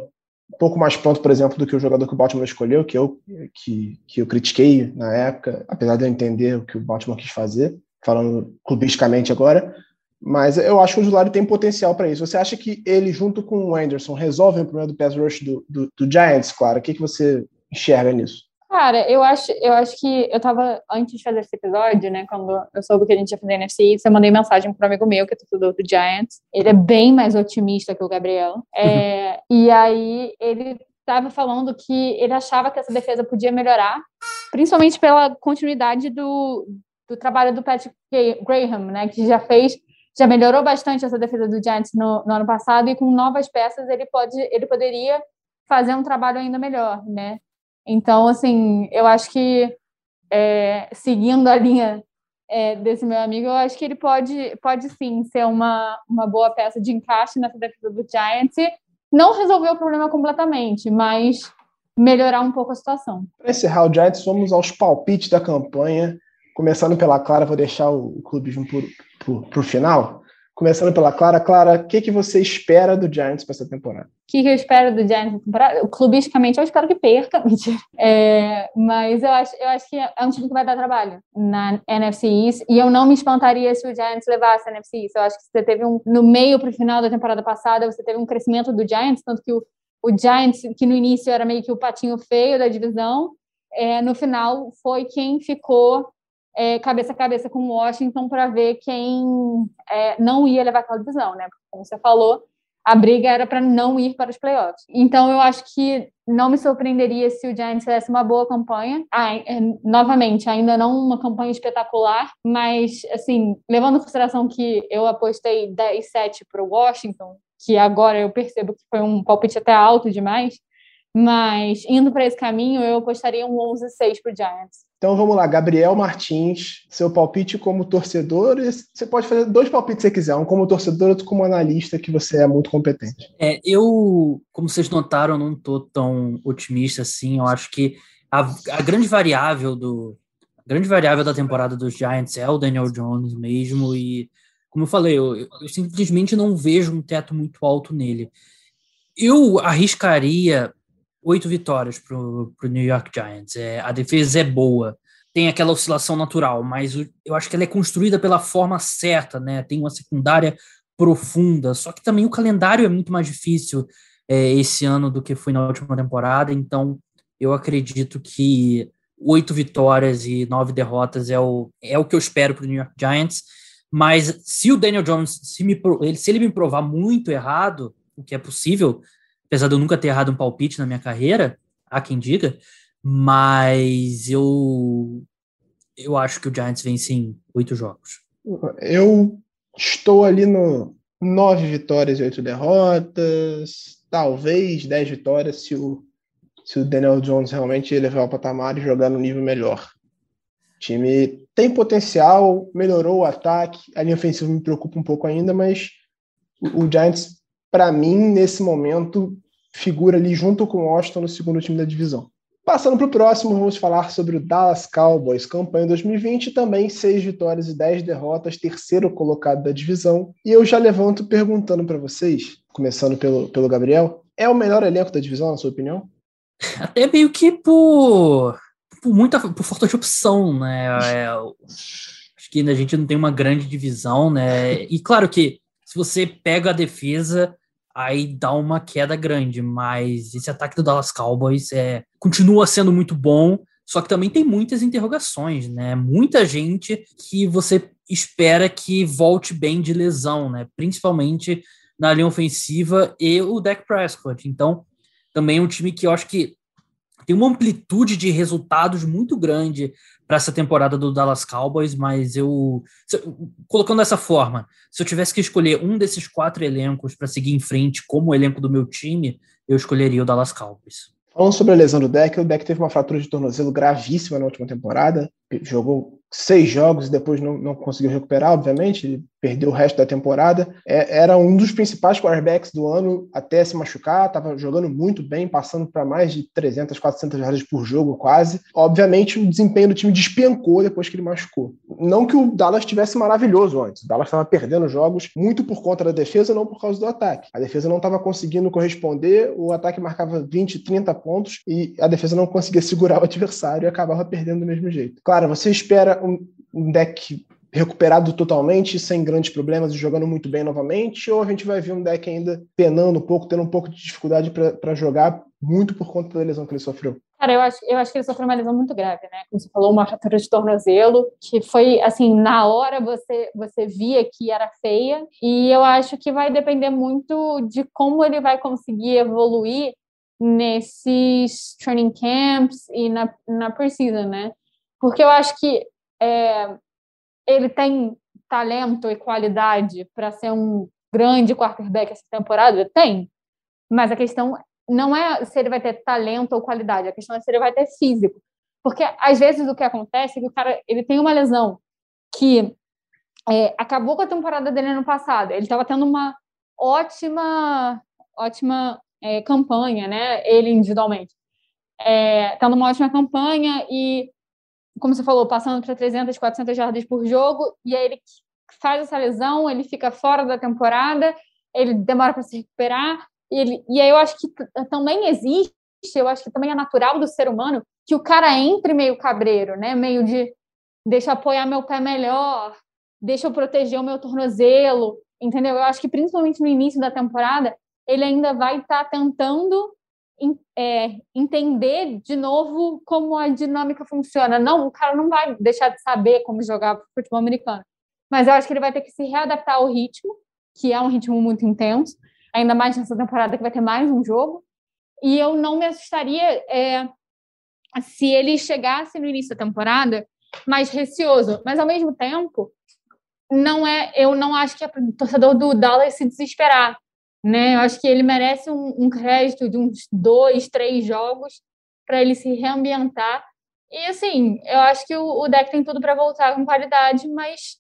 um pouco mais pronto, por exemplo, do que o jogador que o Baltimore escolheu, que eu, que, que eu critiquei na época, apesar de eu entender o que o Baltimore quis fazer, falando clubisticamente agora. Mas eu acho que o Julari tem potencial para isso. Você acha que ele, junto com o Anderson, resolve o problema do pass rush do, do, do Giants, claro? O que, que você enxerga nisso? Cara, eu acho, eu acho que eu tava, antes de fazer esse episódio, né, quando eu soube que a gente ia fazer NFC, eu mandei mensagem para um amigo meu, que é torcedor do Giants. Ele é bem mais otimista que o Gabriel. É, e aí ele estava falando que ele achava que essa defesa podia melhorar, principalmente pela continuidade do, do trabalho do Patrick Graham, né, que já fez já melhorou bastante essa defesa do Giants no, no, ano passado e com novas peças ele pode ele poderia fazer um trabalho ainda melhor, né? Então, assim, eu acho que é, seguindo a linha é, desse meu amigo, eu acho que ele pode, pode sim ser uma, uma boa peça de encaixe nessa defesa do Giants. Não resolver o problema completamente, mas melhorar um pouco a situação. Para encerrar o Giants, vamos aos palpites da campanha. Começando pela Clara, vou deixar o, clubismo para o final. Começando pela Clara. Clara, o que, que você espera do Giants para essa temporada? O que, que, eu espero do Giants nessa temporada? Clubisticamente, eu espero que perca. (laughs) É, mas eu acho, eu acho que é um time que vai dar trabalho na NFC East. E eu não me espantaria se o Giants levasse a NFC East. Eu acho que você teve um... No meio para o final da temporada passada, você teve um crescimento do Giants, tanto que o, o Giants, que no início era meio que o patinho feio da divisão, é, no final foi quem ficou é, cabeça a cabeça com Washington para ver quem é, não ia levar aquela divisão, né? Como você falou, a briga era para não ir para os playoffs. Então, eu acho que não me surpreenderia se o Giants fizesse uma boa campanha. Ah, é, novamente, ainda não uma campanha espetacular, mas, assim, levando em consideração que eu apostei 10-7 para o Washington, que agora eu percebo que foi um palpite até alto demais, mas indo para esse caminho, eu apostaria um 11-6 para o Giants. Então vamos lá, Gabriel Martins, seu palpite como torcedor. Você pode fazer dois palpites se você quiser, um como torcedor, outro como analista, que você é muito competente. É, eu, como vocês notaram, não estou tão otimista assim. Eu acho que a, a, grande variável do a grande variável da temporada dos Giants é o Daniel Jones mesmo. E como eu falei, eu, eu simplesmente não vejo um teto muito alto nele. Eu arriscaria oito vitórias para o New York Giants. É, a defesa é boa, tem aquela oscilação natural, mas eu acho que ela é construída pela forma certa, né? Tem uma secundária profunda, só que também o calendário é muito mais difícil é, esse ano do que foi na última temporada, então eu acredito que oito vitórias e nove derrotas é o, é o que eu espero para o New York Giants. Mas se o Daniel Jones, se, me, se ele me provar muito errado, o que é possível, apesar de eu nunca ter errado um palpite na minha carreira, há quem diga, mas eu eu acho que o Giants vence em oito jogos. Eu estou ali no nove vitórias e oito derrotas, talvez dez vitórias se o, se o Daniel Jones realmente elevar o patamar e jogar no nível melhor. O time tem potencial, melhorou o ataque, a linha ofensiva me preocupa um pouco ainda, mas o, o Giants para mim, nesse momento, figura ali junto com o Washington no segundo time da divisão. Passando para o próximo, vamos falar sobre o Dallas Cowboys, campanha 2020, também seis vitórias e dez derrotas, terceiro colocado da divisão. E eu já levanto perguntando para vocês, começando pelo, pelo Gabriel, é o melhor elenco da divisão, na sua opinião? (laughs) Até meio que por, por muita por falta de opção, né? É, acho que a gente não tem uma grande divisão, né? E claro que se você pega a defesa, aí dá uma queda grande, mas esse ataque do Dallas Cowboys é, continua sendo muito bom, só que também tem muitas interrogações, né? Muita gente que você espera que volte bem de lesão, né? Principalmente na linha ofensiva e o Dak Prescott. Então, também é um time que eu acho que tem uma amplitude de resultados muito grande para essa temporada do Dallas Cowboys, mas eu, colocando dessa forma, se eu tivesse que escolher um desses quatro elencos para seguir em frente como elenco do meu time, eu escolheria o Dallas Cowboys. Falando sobre a lesão do Deck, o Deck teve uma fratura de tornozelo gravíssima na última temporada, jogou seis jogos e depois não, não conseguiu recuperar, obviamente, perdeu o resto da temporada. É, era um dos principais quarterbacks do ano até se machucar, estava jogando muito bem, passando para mais de 300, 400 jardas por jogo quase. Obviamente, o desempenho do time despencou depois que ele machucou. Não que o Dallas estivesse maravilhoso antes, o Dallas estava perdendo jogos muito por conta da defesa, não por causa do ataque. A defesa não estava conseguindo corresponder, o ataque marcava 20, 30 pontos e a defesa não conseguia (laughs) segurar o adversário e acabava perdendo do mesmo jeito. Claro, você espera um, um deck recuperado totalmente, sem grandes problemas e jogando muito bem novamente, ou a gente vai ver um deck ainda penando um pouco, tendo um pouco de dificuldade para jogar, muito por conta da lesão que ele sofreu? Cara, eu acho, eu acho que ele sofreu uma lesão muito grave, né? Como você falou, uma fratura de tornozelo, que foi, assim, na hora você, você via que era feia, e eu acho que vai depender muito de como ele vai conseguir evoluir nesses training camps e na, na preseason, né? Porque eu acho que é, ele tem talento e qualidade para ser um grande quarterback essa temporada? Tem. Mas a questão não é se ele vai ter talento ou qualidade, a questão é se ele vai ter físico. Porque às vezes o que acontece é que o cara ele tem uma lesão que é, acabou com a temporada dele ano passado. Ele estava tendo uma ótima, ótima é, campanha, né? Ele individualmente. É, tendo uma ótima campanha e como você falou, passando para 300, 400 jardas por jogo, e aí ele faz essa lesão, ele fica fora da temporada, ele demora para se recuperar, ele, e aí eu acho que também existe, eu acho que também é natural do ser humano, que o cara entre meio cabreiro, né? Meio de deixa eu apoiar meu pé melhor, deixa eu proteger o meu tornozelo, entendeu? Eu acho que principalmente no início da temporada, ele ainda vai estar tá tentando é, entender de novo como a dinâmica funciona. Não, o cara não vai deixar de saber como jogar futebol americano, mas eu acho que ele vai ter que se readaptar ao ritmo, que é um ritmo muito intenso, ainda mais nessa temporada que vai ter mais um jogo. E eu não me assustaria é, se ele chegasse no início da temporada mais receoso, mas ao mesmo tempo não é, eu não acho que é o torcedor do Dallas se desesperar, né? Eu acho que ele merece um, um crédito de uns dois, três jogos para ele se reambientar. E assim, eu acho que o, o deck tem tudo para voltar com qualidade, mas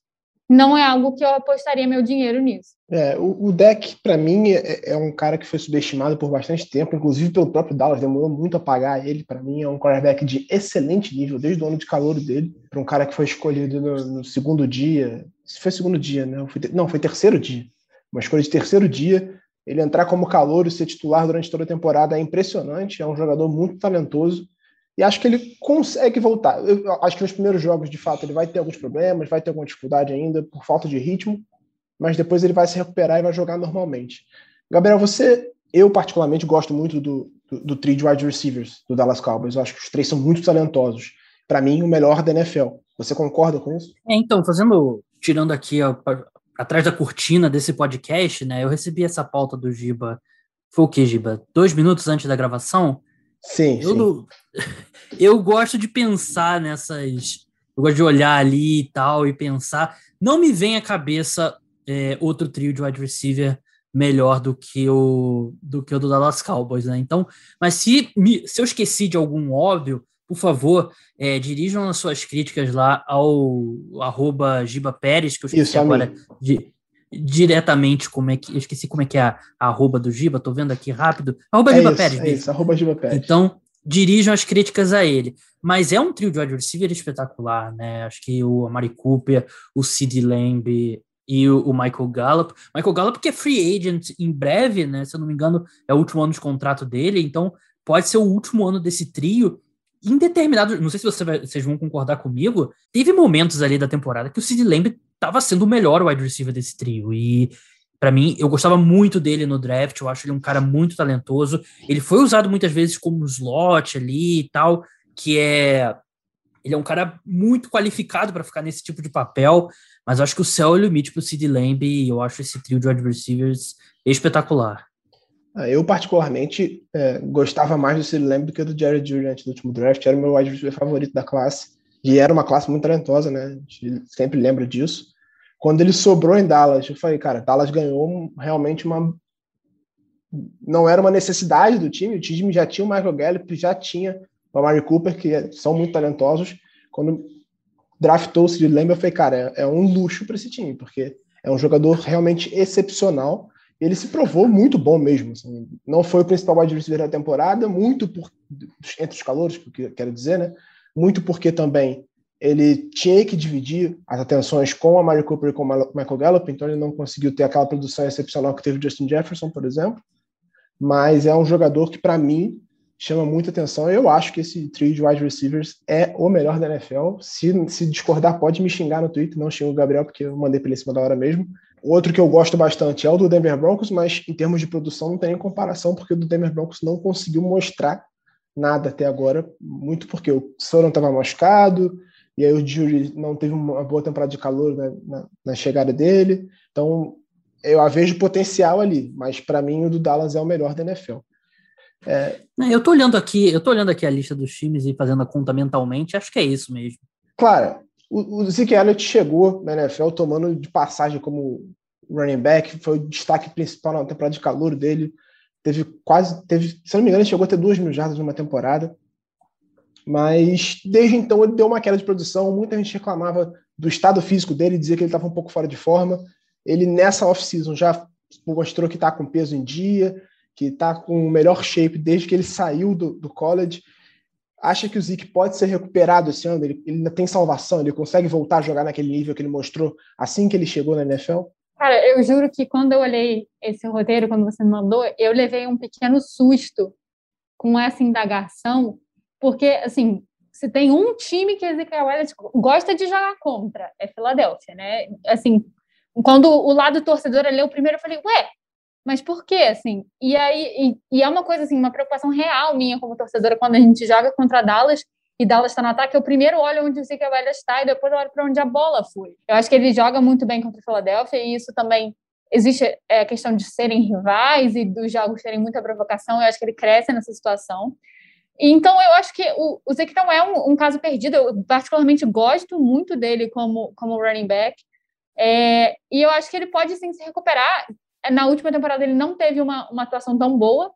não é algo que eu apostaria meu dinheiro nisso. É, o, o deck, para mim, é, é, um cara que foi subestimado por bastante tempo, inclusive pelo próprio Dallas, demorou muito a pagar ele. Para mim, é um quarterback de excelente nível, desde o ano de calor dele, para um cara que foi escolhido no, no, segundo dia. Se foi segundo dia, né? Não, foi terceiro dia. Uma escolha de terceiro dia ele entrar como calor e ser titular durante toda a temporada é impressionante. É um jogador muito talentoso e acho que ele consegue voltar. Eu acho que nos primeiros jogos, de fato, ele vai ter alguns problemas, vai ter alguma dificuldade ainda por falta de ritmo, mas depois ele vai se recuperar e vai jogar normalmente. Gabriel, você, eu particularmente gosto muito do, do, do trio de wide receivers do Dallas Cowboys. Eu acho que os três são muito talentosos. Para mim, o melhor da NFL. Você concorda com isso? É, então, fazendo, tirando aqui a, atrás da cortina desse podcast, né? Eu recebi essa pauta do Giba. Foi o que, Giba? Dois minutos antes da gravação? Sim. Eu, sim. (laughs) eu gosto de pensar nessas. Eu gosto de olhar ali e tal e pensar. Não me vem à cabeça é, outro trio de wide receiver melhor do que o do que o do Dallas Cowboys, né? Então, mas se, me, se eu esqueci de algum óbvio, por favor, é, dirijam as suas críticas lá ao arroba Giba Pérez, que eu esqueci Isso, agora de, diretamente como é que. Eu esqueci como é que é a, a arroba do Giba, tô vendo aqui rápido. Arroba é Giba isso, Pérez. É isso, arroba Giba Pérez. Então, dirijam as críticas a ele. Mas é um trio de wide receiver espetacular, né? Acho que o Amari Cooper, o Sid Lamb e o, o, Michael Gallup. Michael Gallup que é free agent em breve, né? Se eu não me engano, é o último ano de contrato dele, então pode ser o último ano desse trio em determinado, não sei se você vai, vocês vão concordar comigo, teve momentos ali da temporada que o Sid Lamb estava sendo o melhor wide receiver desse trio. E para mim, eu gostava muito dele no draft, eu acho ele um cara muito talentoso. Ele foi usado muitas vezes como slot ali e tal, que é ele é um cara muito qualificado para ficar nesse tipo de papel, mas eu acho que o céu é o limite para o Sid Lamb e eu acho esse trio de wide receivers espetacular. Ah, eu, particularmente, é, gostava mais do Sid Lamb do que do Jared Jury antes do último draft. Era o meu wide receiver favorito da classe. E era uma classe muito talentosa, né? A gente sempre lembra disso. Quando ele sobrou em Dallas, eu falei, cara, Dallas ganhou realmente uma. Não era uma necessidade do time, o time já tinha o Michael Gallup, já tinha o Amari Cooper, que são muito talentosos. Quando draftou o Sid Lamb, eu falei, cara, é, é um luxo para esse time, porque é um jogador realmente excepcional ele se provou muito bom mesmo. Assim. Não foi o principal wide receiver da temporada, muito por, entre os calores, que quero dizer, né? Muito porque também ele tinha que dividir as atenções com a Mari Cooper e com o Michael Gallup, então ele não conseguiu ter aquela produção excepcional que teve Justin Jefferson, por exemplo. Mas é um jogador que, para mim, chama muita atenção. Eu acho que esse trio de wide receivers é o melhor da NFL. Se, se discordar, pode me xingar no Twitter, não xingo o Gabriel, porque eu mandei para ele em cima da hora mesmo. Outro que eu gosto bastante é o do Denver Broncos, mas em termos de produção não tem nem comparação, porque o do Denver Broncos não conseguiu mostrar nada até agora, muito porque o Soron estava machucado, e aí o Jury não teve uma boa temporada de calor né, na, na, chegada dele. Então, eu a vejo potencial ali, mas para mim o do Dallas é o melhor da NFL. É... Eu tô olhando aqui, eu tô olhando aqui a lista dos times e fazendo a conta mentalmente, acho que é isso mesmo. Claro, o, o Zeke Elliott chegou na NFL tomando de passagem como running back, foi o destaque principal na temporada de calor dele. Teve quase, teve, se não me engano, ele chegou a ter duas mil jardas numa temporada. Mas desde então ele deu uma queda de produção. Muita gente reclamava do estado físico dele, dizia que ele estava um pouco fora de forma. Ele nessa off-season já mostrou que está com peso em dia, que está com o melhor shape desde que ele saiu do, do college acha que o Zeke pode ser recuperado esse ano? Ele, ele ainda tem salvação? Ele consegue voltar a jogar naquele nível que ele mostrou assim que ele chegou na NFL? Cara, eu juro que quando eu olhei esse roteiro, quando você me mandou, eu levei um pequeno susto com essa indagação, porque, assim, se tem um time que Ezekiel Elliott gosta de jogar contra, é Filadélfia, né? Assim, quando o lado torcedor leu primeiro, eu falei, ué, mas por quê, assim? E aí, e, e, é uma coisa, assim, uma preocupação real minha como torcedora, quando a gente joga contra Dallas e Dallas está no ataque, eu primeiro olho onde o Zeke Velha está e depois eu olho para onde a bola foi. Eu acho que ele joga muito bem contra o Philadelphia e isso também existe é, a questão de serem rivais e dos jogos terem muita provocação, eu acho que ele cresce nessa situação. Então, eu acho que o, o Zeke não é um, um, caso perdido, eu particularmente gosto muito dele como, como running back, é, e eu acho que ele pode sim se recuperar na última temporada ele não teve uma, uma atuação tão boa,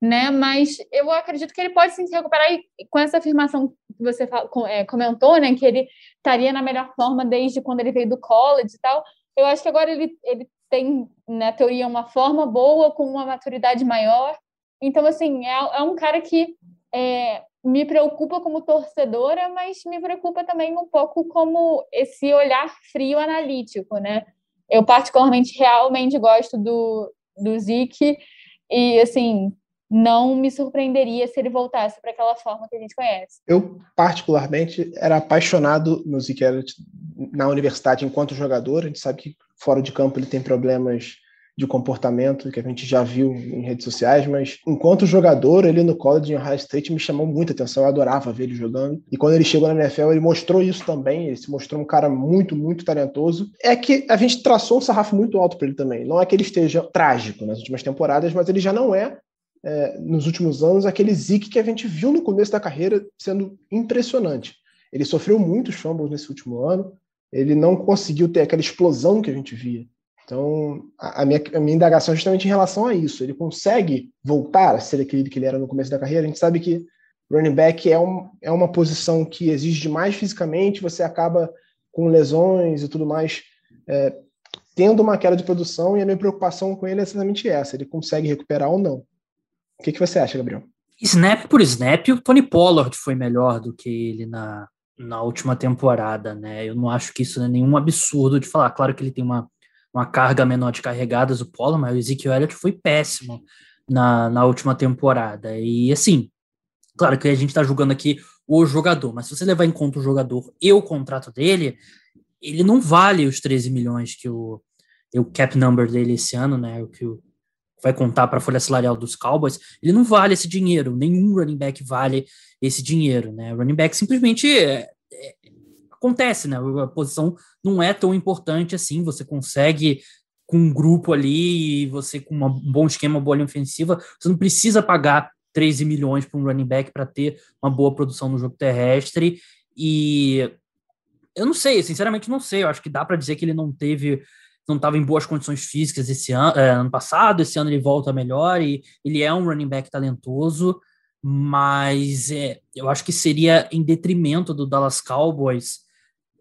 né? Mas eu acredito que ele pode sim se recuperar e com essa afirmação que você é, comentou, né? Que ele estaria na melhor forma desde quando ele veio do college e tal. Eu acho que agora ele, ele tem, na teoria, uma forma boa, com uma maturidade maior. Então, assim, é, é um cara que é, me preocupa como torcedora, mas me preocupa também um pouco como esse olhar frio analítico, né? Eu particularmente realmente gosto do, do Zeke e assim não me surpreenderia se ele voltasse para aquela forma que a gente conhece. Eu particularmente era apaixonado no Elliott na universidade enquanto jogador. A gente sabe que fora de campo ele tem problemas de comportamento que a gente já viu em redes sociais, mas enquanto jogador, ele no college em Ohio State me chamou muita atenção, eu adorava ver ele jogando. E quando ele chegou na NFL, ele mostrou isso também, ele se mostrou um cara muito, muito talentoso. É que a gente traçou um sarrafo muito alto para ele também. Não é que ele esteja trágico nas últimas temporadas, mas ele já não é, é nos últimos anos aquele Zeke que a gente viu no começo da carreira sendo impressionante. Ele sofreu muitos fumbles nesse último ano, ele não conseguiu ter aquela explosão que a gente via então, a minha, a minha indagação é justamente em relação a isso. Ele consegue voltar a ser aquele que ele era no começo da carreira? A gente sabe que running back é, um, é uma posição que exige mais fisicamente, você acaba com lesões e tudo mais, é, tendo uma queda de produção, e a minha preocupação com ele é exatamente essa: ele consegue recuperar ou não. O que, que você acha, Gabriel? Snap por snap, o Tony Pollard foi melhor do que ele na, na última temporada, né? Eu não acho que isso é nenhum absurdo de falar. Claro que ele tem uma uma carga menor de carregadas, o Polo, mas o Ezekiel Elliott foi péssimo na, na última temporada. E assim, claro que a gente está julgando aqui o jogador. Mas se você levar em conta o jogador e o contrato dele, ele não vale os 13 milhões que o, o cap number dele esse ano, né? O que o, vai contar para a folha salarial dos Cowboys, ele não vale esse dinheiro. Nenhum running back vale esse dinheiro, né? Running back simplesmente é, acontece, né? A posição não é tão importante assim. Você consegue com um grupo ali, você com um bom esquema, boa linha ofensiva, você não precisa pagar 13 milhões para um running back para ter uma boa produção no jogo terrestre. E eu não sei, sinceramente não sei. Eu acho que dá para dizer que ele não teve, não estava em boas condições físicas esse ano, é, ano passado. Esse ano ele volta melhor e ele é um running back talentoso, mas é, eu acho que seria em detrimento do Dallas Cowboys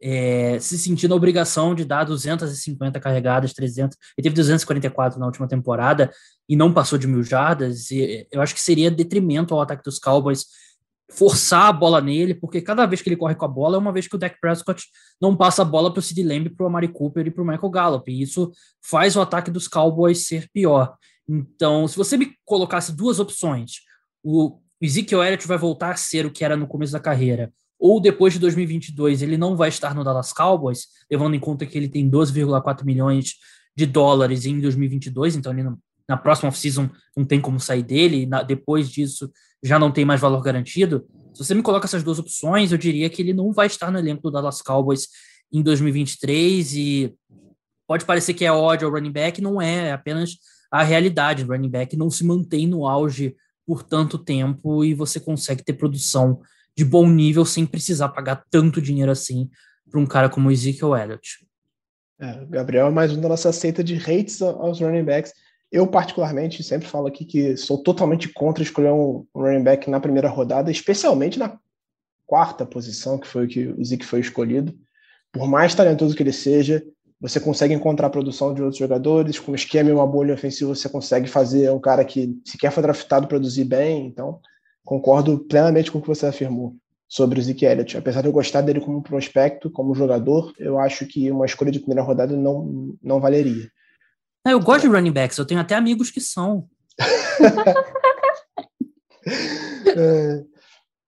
é, se sentindo a obrigação de dar 250 carregadas, 300, ele teve 244 na última temporada e não passou de mil jardas, e eu acho que seria detrimento ao ataque dos Cowboys forçar a bola nele, porque cada vez que ele corre com a bola é uma vez que o Dak Prescott não passa a bola para o Sid Lamb, para o Amari Cooper e para o Michael Gallup, e isso faz o ataque dos Cowboys ser pior. Então, se você me colocasse duas opções, o Ezekiel Elliott vai voltar a ser o que era no começo da carreira, ou depois de 2022 ele não vai estar no Dallas Cowboys, levando em conta que ele tem 12,4 milhões de dólares em 2022, então ele não, na próxima off-season não tem como sair dele, na, depois disso já não tem mais valor garantido. Se você me coloca essas duas opções, eu diria que ele não vai estar no elenco do Dallas Cowboys em 2023 e pode parecer que é ódio ao running back, não é, é apenas a realidade. O running back não se mantém no auge por tanto tempo e você consegue ter produção de bom nível sem precisar pagar tanto dinheiro assim para um cara como o Ezekiel Elliott. É, Gabriel é mais um da nossa seita de hates aos running backs. Eu, particularmente, sempre falo aqui que sou totalmente contra escolher um running back na primeira rodada, especialmente na quarta posição, que foi o que o Zeke foi escolhido. Por mais talentoso que ele seja, você consegue encontrar a produção de outros jogadores, com um esquema e uma bolha ofensiva, você consegue fazer um cara que sequer foi draftado produzir bem. Então, concordo plenamente com o que você afirmou sobre o Zeke Elliott. Apesar de eu gostar dele como prospecto, como jogador, eu acho que uma escolha de primeira rodada não, não valeria. Eu gosto de running backs, eu tenho até amigos que são. (laughs) é,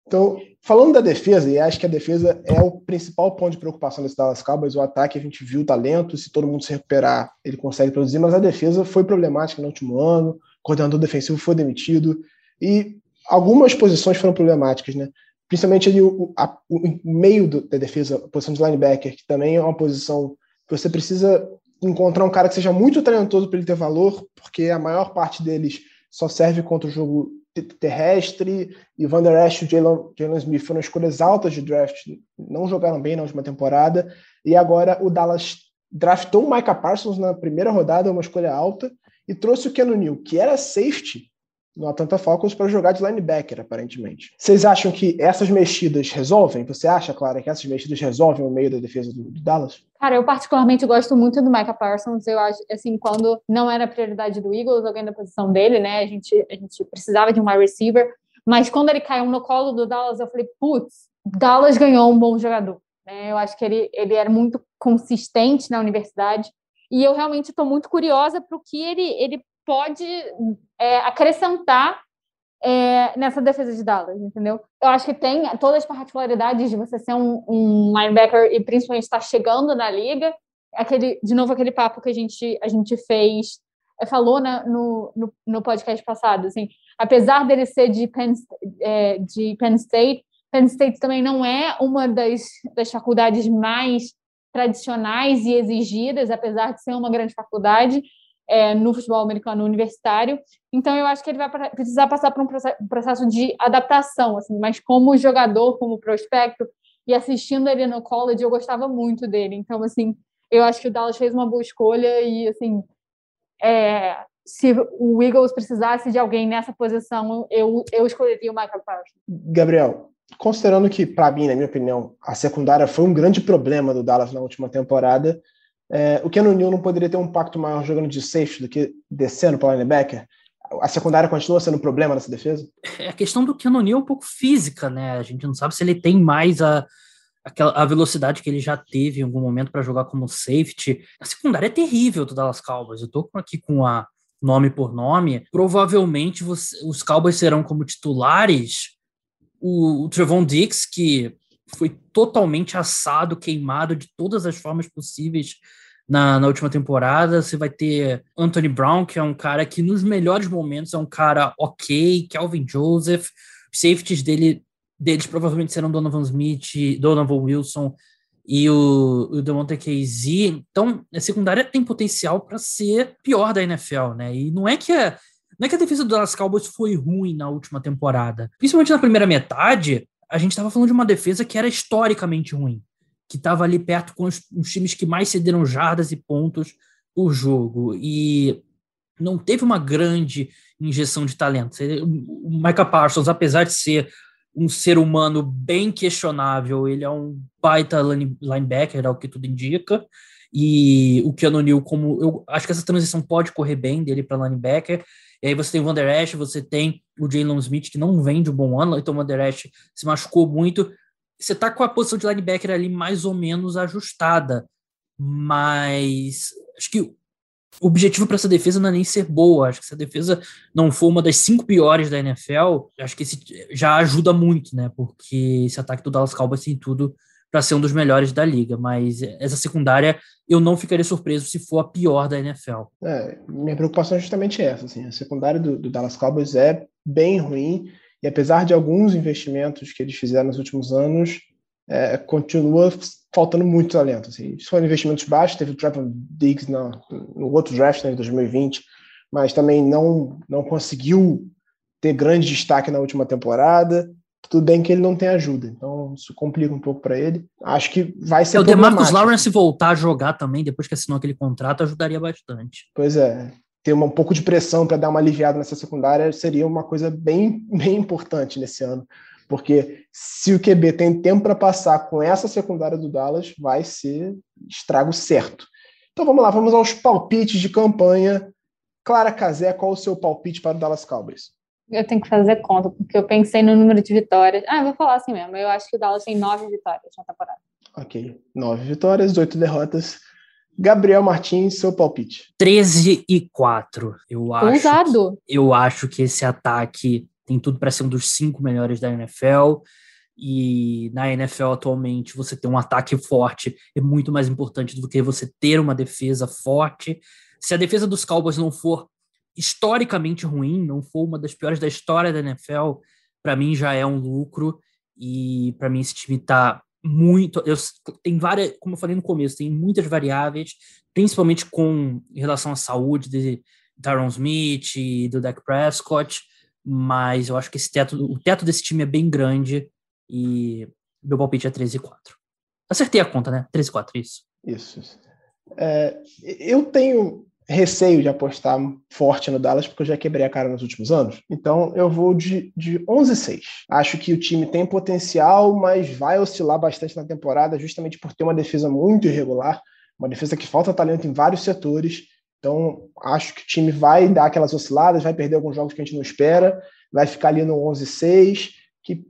então, falando da defesa, e acho que a defesa é o principal ponto de preocupação desse Dallas Cowboys, o ataque a gente viu o talento, se todo mundo se recuperar, ele consegue produzir, mas a defesa foi problemática no último ano, o coordenador defensivo foi demitido, e algumas posições foram problemáticas, né? Principalmente ali o, a, o meio do, da defesa, a posição de linebacker, que também é uma posição que você precisa encontrar um cara que seja muito talentoso para ele ter valor, porque a maior parte deles só serve contra o jogo terrestre, e Van Der Esch e Jalen Smith foram escolhas altas de draft, não jogaram bem na última temporada, e agora o Dallas draftou o Micah Parsons na primeira rodada, uma escolha alta, e trouxe o Keanu Neal, que era safety, no Atlanta Falcons para jogar de linebacker, aparentemente. Vocês acham que essas mexidas resolvem? Você acha, Clara, que essas mexidas resolvem o meio da defesa do, do Dallas? Cara, eu particularmente gosto muito do Micah Parsons. Eu acho, assim, quando não era prioridade do Eagles, alguém da posição dele, né? A gente, a gente precisava de um wide receiver. Mas quando ele caiu no colo do Dallas, eu falei, putz, Dallas ganhou um bom jogador. Né? Eu acho que ele, ele era muito consistente na universidade. E eu realmente estou muito curiosa para o que ele, ele pode é, acrescentar é, nessa defesa de Dallas, entendeu? Eu acho que tem todas as particularidades de você ser um, um linebacker e principalmente estar chegando na liga. Aquele, de novo, aquele papo que a gente, a gente fez, é, falou né, no, no, no, podcast passado, assim, apesar dele ser de Penn, é, de Penn State, Penn State também não é uma das, das faculdades mais tradicionais e exigidas, apesar de ser uma grande faculdade, é, no futebol americano universitário. Então, eu acho que ele vai precisar passar por um processo de adaptação, assim, mas como jogador, como prospecto, e assistindo ele no college, eu gostava muito dele. Então, assim, eu acho que o Dallas fez uma boa escolha e, assim, é, se o Eagles precisasse de alguém nessa posição, eu, eu escolheria o Michael Parsons. Gabriel, considerando que, para mim, na minha opinião, a secundária foi um grande problema do Dallas na última temporada, é, o Keanu Neal não poderia ter um impacto maior jogando de safety do que descendo para linebacker? A secundária continua sendo um problema nessa defesa? É, a questão do Keanu Neal é um pouco física, né? A gente não sabe se ele tem mais a, aquela, a velocidade que ele já teve em algum momento para jogar como safety. A secundária é terrível do Dallas Cowboys. Eu estou aqui com a nome por nome. Provavelmente você, os Cowboys serão como titulares o, o Trevon Dix, que foi totalmente assado, queimado de todas as formas possíveis na, na, última temporada. Você vai ter Anthony Brown, que é um cara que nos melhores momentos é um cara ok, Calvin Joseph, safeties dele, deles provavelmente serão Donovan Smith, Donovan Wilson e o, o Demonte KZ. Então, a secundária tem potencial para ser pior da NFL, né? E não é que não é que a defesa do Dallas Cowboys foi ruim na última temporada. Principalmente na primeira metade, a gente estava falando de uma defesa que era historicamente ruim, que estava ali perto com os, os, times que mais cederam jardas e pontos por jogo. E não teve uma grande injeção de talento. O Micah Parsons, apesar de ser um ser humano bem questionável, ele é um baita linebacker, é o que tudo indica. E o Keanu Neal, como eu acho que essa transição pode correr bem dele para linebacker, e aí você tem o Van você tem o Jalen Smith, que não vem de um bom ano, então o Van se machucou muito. Você tá com a posição de linebacker ali mais ou menos ajustada, mas acho que o objetivo para essa defesa não é nem ser boa. Acho que se a defesa não for uma das cinco piores da NFL, acho que esse já ajuda muito, né? Porque esse ataque do Dallas Cowboys tem tudo para ser um dos melhores da liga, mas essa secundária eu não ficaria surpreso se for a pior da NFL. É, minha preocupação é justamente essa, assim, a secundária do, do, Dallas Cowboys é bem ruim e apesar de alguns investimentos que eles fizeram nos últimos anos, é, continua faltando muito talento. Assim. Foram investimentos baixos, teve o Trevor Diggs no, no outro draft né, em 2020, mas também não, não conseguiu ter grande destaque na última temporada. Tudo bem que ele não tem ajuda, então isso complica um pouco para ele. Acho que vai ser. É, o Demarcus Lawrence voltar a jogar também depois que assinou aquele contrato ajudaria bastante. Pois é, ter uma, um pouco de pressão para dar uma aliviada nessa secundária seria uma coisa bem, (laughs) bem importante nesse ano. Porque se o QB tem tempo para passar com essa secundária do Dallas, vai ser estrago certo. Então vamos lá, vamos aos palpites de campanha. Clara Casé, qual o seu palpite para o Dallas Cowboys? Eu tenho que fazer conta, porque eu pensei no número de vitórias. Ah, eu vou falar assim mesmo. Eu acho que o Dallas tem nove vitórias na temporada. Ok. Nove vitórias, oito derrotas. Gabriel Martins, seu palpite. 13 e 4. Eu acho. Ousado. Eu acho que esse ataque tem tudo para ser um dos cinco melhores da NFL. E na NFL atualmente, você ter um ataque forte é muito mais importante do que você ter uma defesa forte. Se a defesa dos Cowboys não for historicamente ruim, não for uma das piores da história da NFL, para mim já é um lucro. E para mim esse time tá muito. Eu, tem várias, como eu falei no começo, tem muitas variáveis, principalmente com relação à saúde de Tyron Smith e do Dak Prescott. Mas eu acho que esse teto, o teto desse time é bem grande e meu palpite é 13 e 4. Acertei a conta, né? 13 e 4, isso. Isso. É, eu tenho receio de apostar forte no Dallas, porque eu já quebrei a cara nos últimos anos. Então eu vou de, de 11-6. Acho que o time tem potencial, mas vai oscilar bastante na temporada, justamente por ter uma defesa muito irregular, uma defesa que falta talento em vários setores. Então acho que o time vai dar aquelas osciladas, vai perder alguns jogos que a gente não espera, vai ficar ali no 11-6, que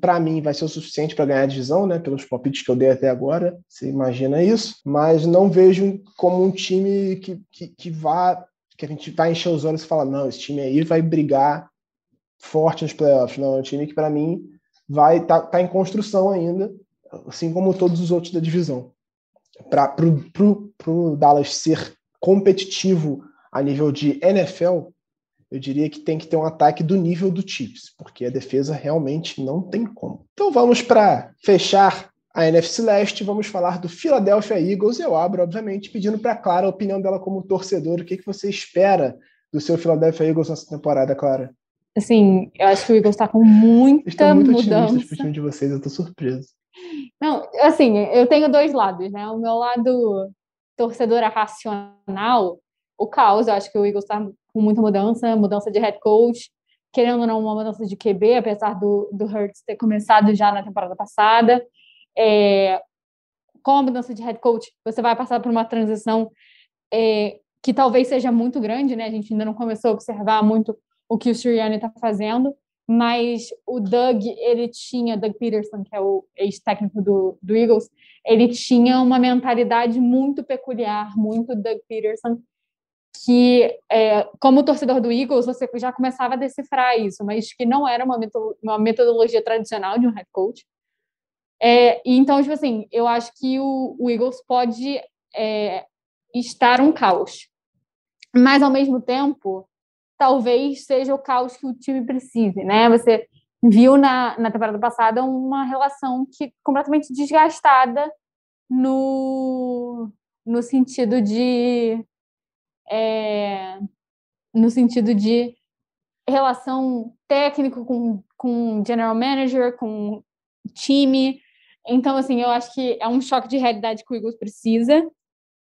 para mim vai ser o suficiente para ganhar a divisão, né? Pelos palpites que eu dei até agora, você imagina isso. Mas não vejo como um time que, que, que vá que a gente vai encher os olhos e falar não, esse time aí vai brigar forte nos playoffs. Não, é um time que para mim vai tá, tá em construção ainda, assim como todos os outros da divisão. Para o Dallas ser competitivo a nível de NFL, eu diria que tem que ter um ataque do nível do Chiefs, porque a defesa realmente não tem como. Então vamos para fechar a NFC Leste, vamos falar do Philadelphia Eagles. Eu abro, obviamente, pedindo para a Clara a opinião dela como torcedor. O que, que você espera do seu Philadelphia Eagles nessa temporada, Clara? Assim, eu acho que o Eagles está com muita Estou muito mudança. Estou time de vocês, eu estou surpreso. Não, assim, eu tenho dois lados, né? O meu lado torcedora racional, o caos. Eu acho que o Eagles está com muita mudança, mudança de head coach, querendo ou não, uma mudança de QB, apesar do, do Hurts ter começado já na temporada passada. É, com a mudança de head coach, você vai passar por uma transição é, que talvez seja muito grande, né? A gente ainda não começou a observar muito o que o Sirianni está fazendo, mas o Doug, ele tinha, Doug Peterson, que é o ex-técnico do, do Eagles, ele tinha uma mentalidade muito peculiar, muito Doug Peterson, que, é, como torcedor do Eagles, você já começava a decifrar isso, mas que não era uma, uma metodologia tradicional de um head coach. É, então, tipo assim, eu acho que o, o Eagles pode é, estar um caos. Mas, ao mesmo tempo, talvez seja o caos que o time precise, né? Você viu na, na temporada passada uma relação que completamente desgastada no, no sentido de é, no sentido de relação técnico com, com general manager, com time. Então, assim, eu acho que é um choque de realidade que o Eagles precisa,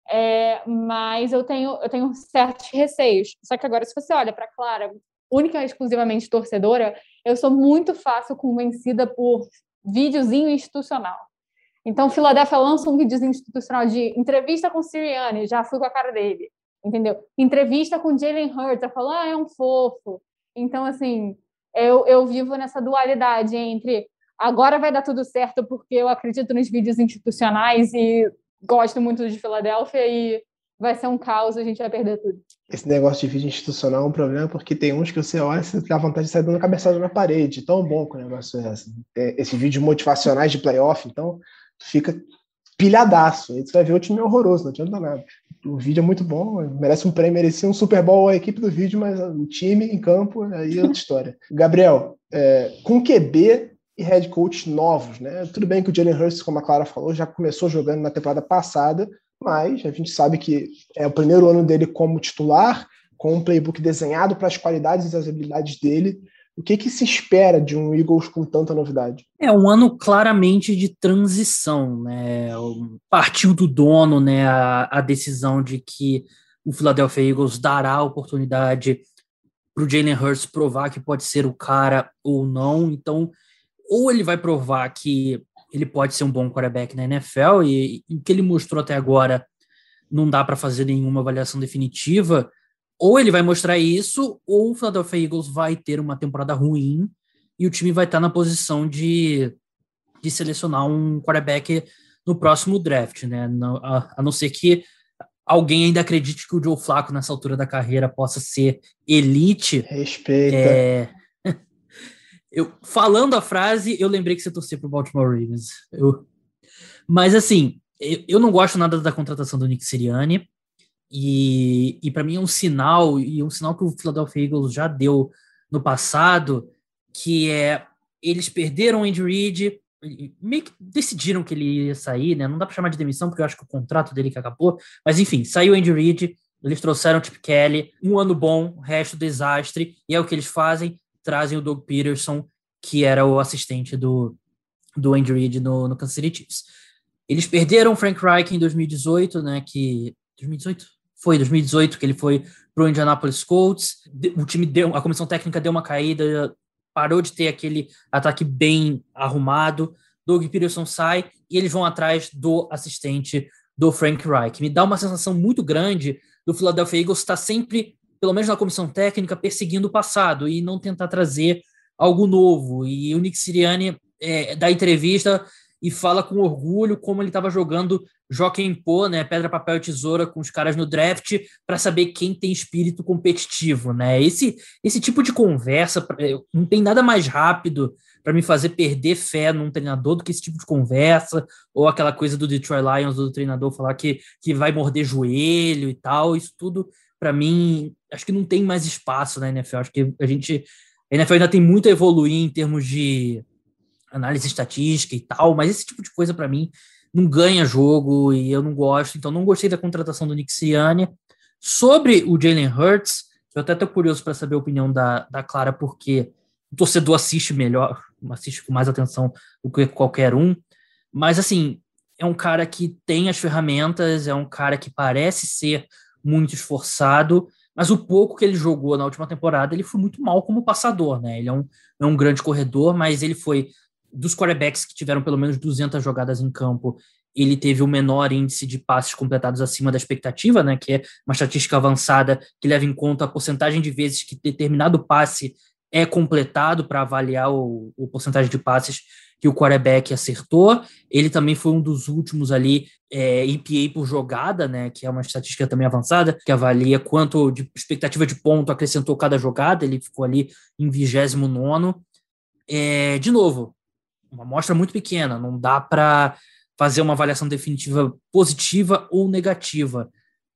é, mas eu tenho, eu tenho certos receios. Só que agora, se você olha para Clara, única e exclusivamente torcedora, eu sou muito fácil convencida por videozinho institucional. Então, Filadélfia lança um videozinho institucional de entrevista com Sirianni, já fui com a cara dele, entendeu? Entrevista com Jalen Hurts, eu falo, ah, é um fofo. Então, assim, eu, eu vivo nessa dualidade entre agora vai dar tudo certo porque eu acredito nos vídeos institucionais e gosto muito de Filadélfia e vai ser um caos, a gente vai perder tudo. Esse negócio de vídeo institucional é um problema porque tem uns que você olha e dá vontade de sair dando cabeçada na parede. Tão bom que o negócio é esse. É, Esses vídeos motivacionais de playoff, então fica pilhadaço. Aí você vai ver o time horroroso, não adianta nada. O vídeo é muito bom, merece um prêmio, merecia um Super Bowl a equipe do vídeo, mas o time em campo, aí é outra (laughs) história. Gabriel, é, com QB e head coach novos, né? Tudo bem que o Jalen Hurts, como a Clara falou, já começou jogando na temporada passada, mas a gente sabe que é o primeiro ano dele como titular, com um playbook desenhado para as qualidades e as habilidades dele. O que, que se espera de um Eagles com tanta novidade? É um ano claramente de transição, né? Partiu do dono, né, a, a decisão de que o Philadelphia Eagles dará a oportunidade para o Jalen Hurts provar que pode ser o cara ou não. Então, ou ele vai provar que ele pode ser um bom quarterback na NFL e, e o que ele mostrou até agora não dá para fazer nenhuma avaliação definitiva ou ele vai mostrar isso, ou o Philadelphia Eagles vai ter uma temporada ruim e o time vai estar na posição de, de selecionar um quarterback no próximo draft, né? A, a não ser que alguém ainda acredite que o Joe Flacco, nessa altura da carreira, possa ser elite. Respeita. É... (laughs) Eu, falando a frase, eu lembrei que você torcia para o Baltimore Ravens. Eu... Mas, assim, eu, eu não gosto nada da contratação do Nick Sirianni. E, e para mim é um sinal, e um sinal que o Philadelphia Eagles já deu no passado, que é eles perderam o Andy Reid, meio que decidiram que ele ia sair, né? Não dá para chamar de demissão, porque eu acho que o contrato dele que acabou, mas enfim, saiu o Andy Reid, eles trouxeram o Chip Kelly, um ano bom, resto desastre, e é o que eles fazem, trazem o Doug Peterson, que era o assistente do, do Andy Reid no, no Kansas City Chiefs. Eles perderam o Frank Reich em 2018, né, que 2018? Foi 2018 que ele foi para o Indianapolis Colts. O time deu, a comissão técnica deu uma caída, parou de ter aquele ataque bem arrumado. Doug Peterson sai e eles vão atrás do assistente do Frank Reich. Me dá uma sensação muito grande do Philadelphia Eagles estar sempre, pelo menos na comissão técnica, perseguindo o passado e não tentar trazer algo novo. E o Nick Sirianni é, dá entrevista e fala com orgulho como ele estava jogando Joaquim Pô, né, pedra, papel e tesoura com os caras no draft para saber quem tem espírito competitivo, né? Esse esse tipo de conversa não tem nada mais rápido para me fazer perder fé num treinador do que esse tipo de conversa ou aquela coisa do Detroit Lions do treinador falar que que vai morder joelho e tal, isso tudo para mim acho que não tem mais espaço na NFL, acho que a gente a NFL ainda tem muito a evoluir em termos de análise estatística e tal, mas esse tipo de coisa para mim não ganha jogo e eu não gosto, então não gostei da contratação do Sirianni. Sobre o Jalen Hurts, eu até estou curioso para saber a opinião da, da Clara, porque o torcedor assiste melhor, assiste com mais atenção do que qualquer um, mas assim, é um cara que tem as ferramentas, é um cara que parece ser muito esforçado, mas o pouco que ele jogou na última temporada, ele foi muito mal como passador, né? Ele é um, é um grande corredor, mas ele foi dos quarterbacks que tiveram pelo menos 200 jogadas em campo, ele teve o menor índice de passes completados acima da expectativa, né, que é uma estatística avançada que leva em conta a porcentagem de vezes que determinado passe é completado para avaliar o, o porcentagem de passes que o quarterback acertou. Ele também foi um dos últimos ali, é, EPA por jogada, né? Que é uma estatística também avançada, que avalia quanto de expectativa de ponto acrescentou cada jogada. Ele ficou ali em 29. É, de novo, uma amostra muito pequena, não dá para fazer uma avaliação definitiva positiva ou negativa.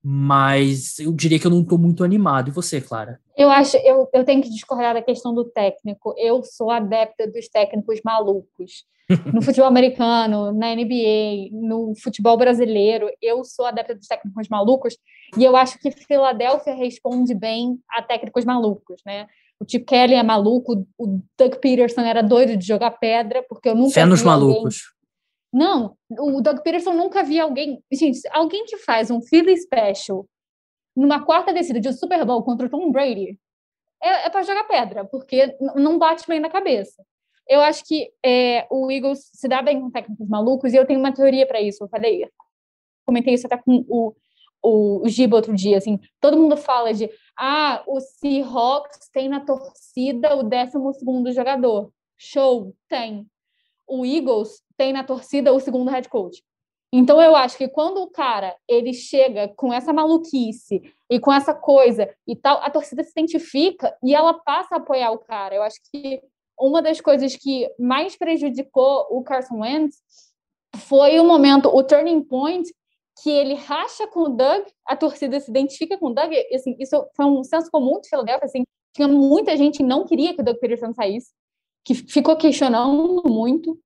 Mas eu diria que eu não estou muito animado. E você, Clara? Eu acho, eu, eu tenho que discordar da questão do técnico. Eu sou adepta dos técnicos malucos. (laughs) No futebol americano, na NBA, no futebol brasileiro, eu sou adepta dos técnicos malucos. E eu acho que Filadélfia responde bem a técnicos malucos, né? O Chip Kelly é maluco, o Doug Peterson era doido de jogar pedra, porque eu nunca Fé nos malucos. Não, o Doug Peterson nunca vi alguém. Gente, alguém que faz um Philly Special numa quarta descida de Super Bowl contra o Tom Brady, é, é para jogar pedra, porque não bate bem na cabeça. Eu acho que é, o Eagles se dá bem com técnicos malucos, e eu tenho uma teoria para isso. Eu falei, comentei isso até com o, o, o Giba outro dia. Assim, todo mundo fala de ah, o Seahawks tem na torcida o 12 jogador. Show, tem. O Eagles tem na torcida o segundo head coach. Então eu acho que quando o cara ele chega com essa maluquice e com essa coisa e tal, a torcida se identifica e ela passa a apoiar o cara. Eu acho que uma das coisas que mais prejudicou o Carson Wentz foi o momento, o turning point que ele racha com o Doug, a torcida se identifica com o Doug, assim, isso foi um senso comum de Philadelphia, assim, tinha muita gente que não queria que o Doug Peterson saísse, que ficou questionando muito,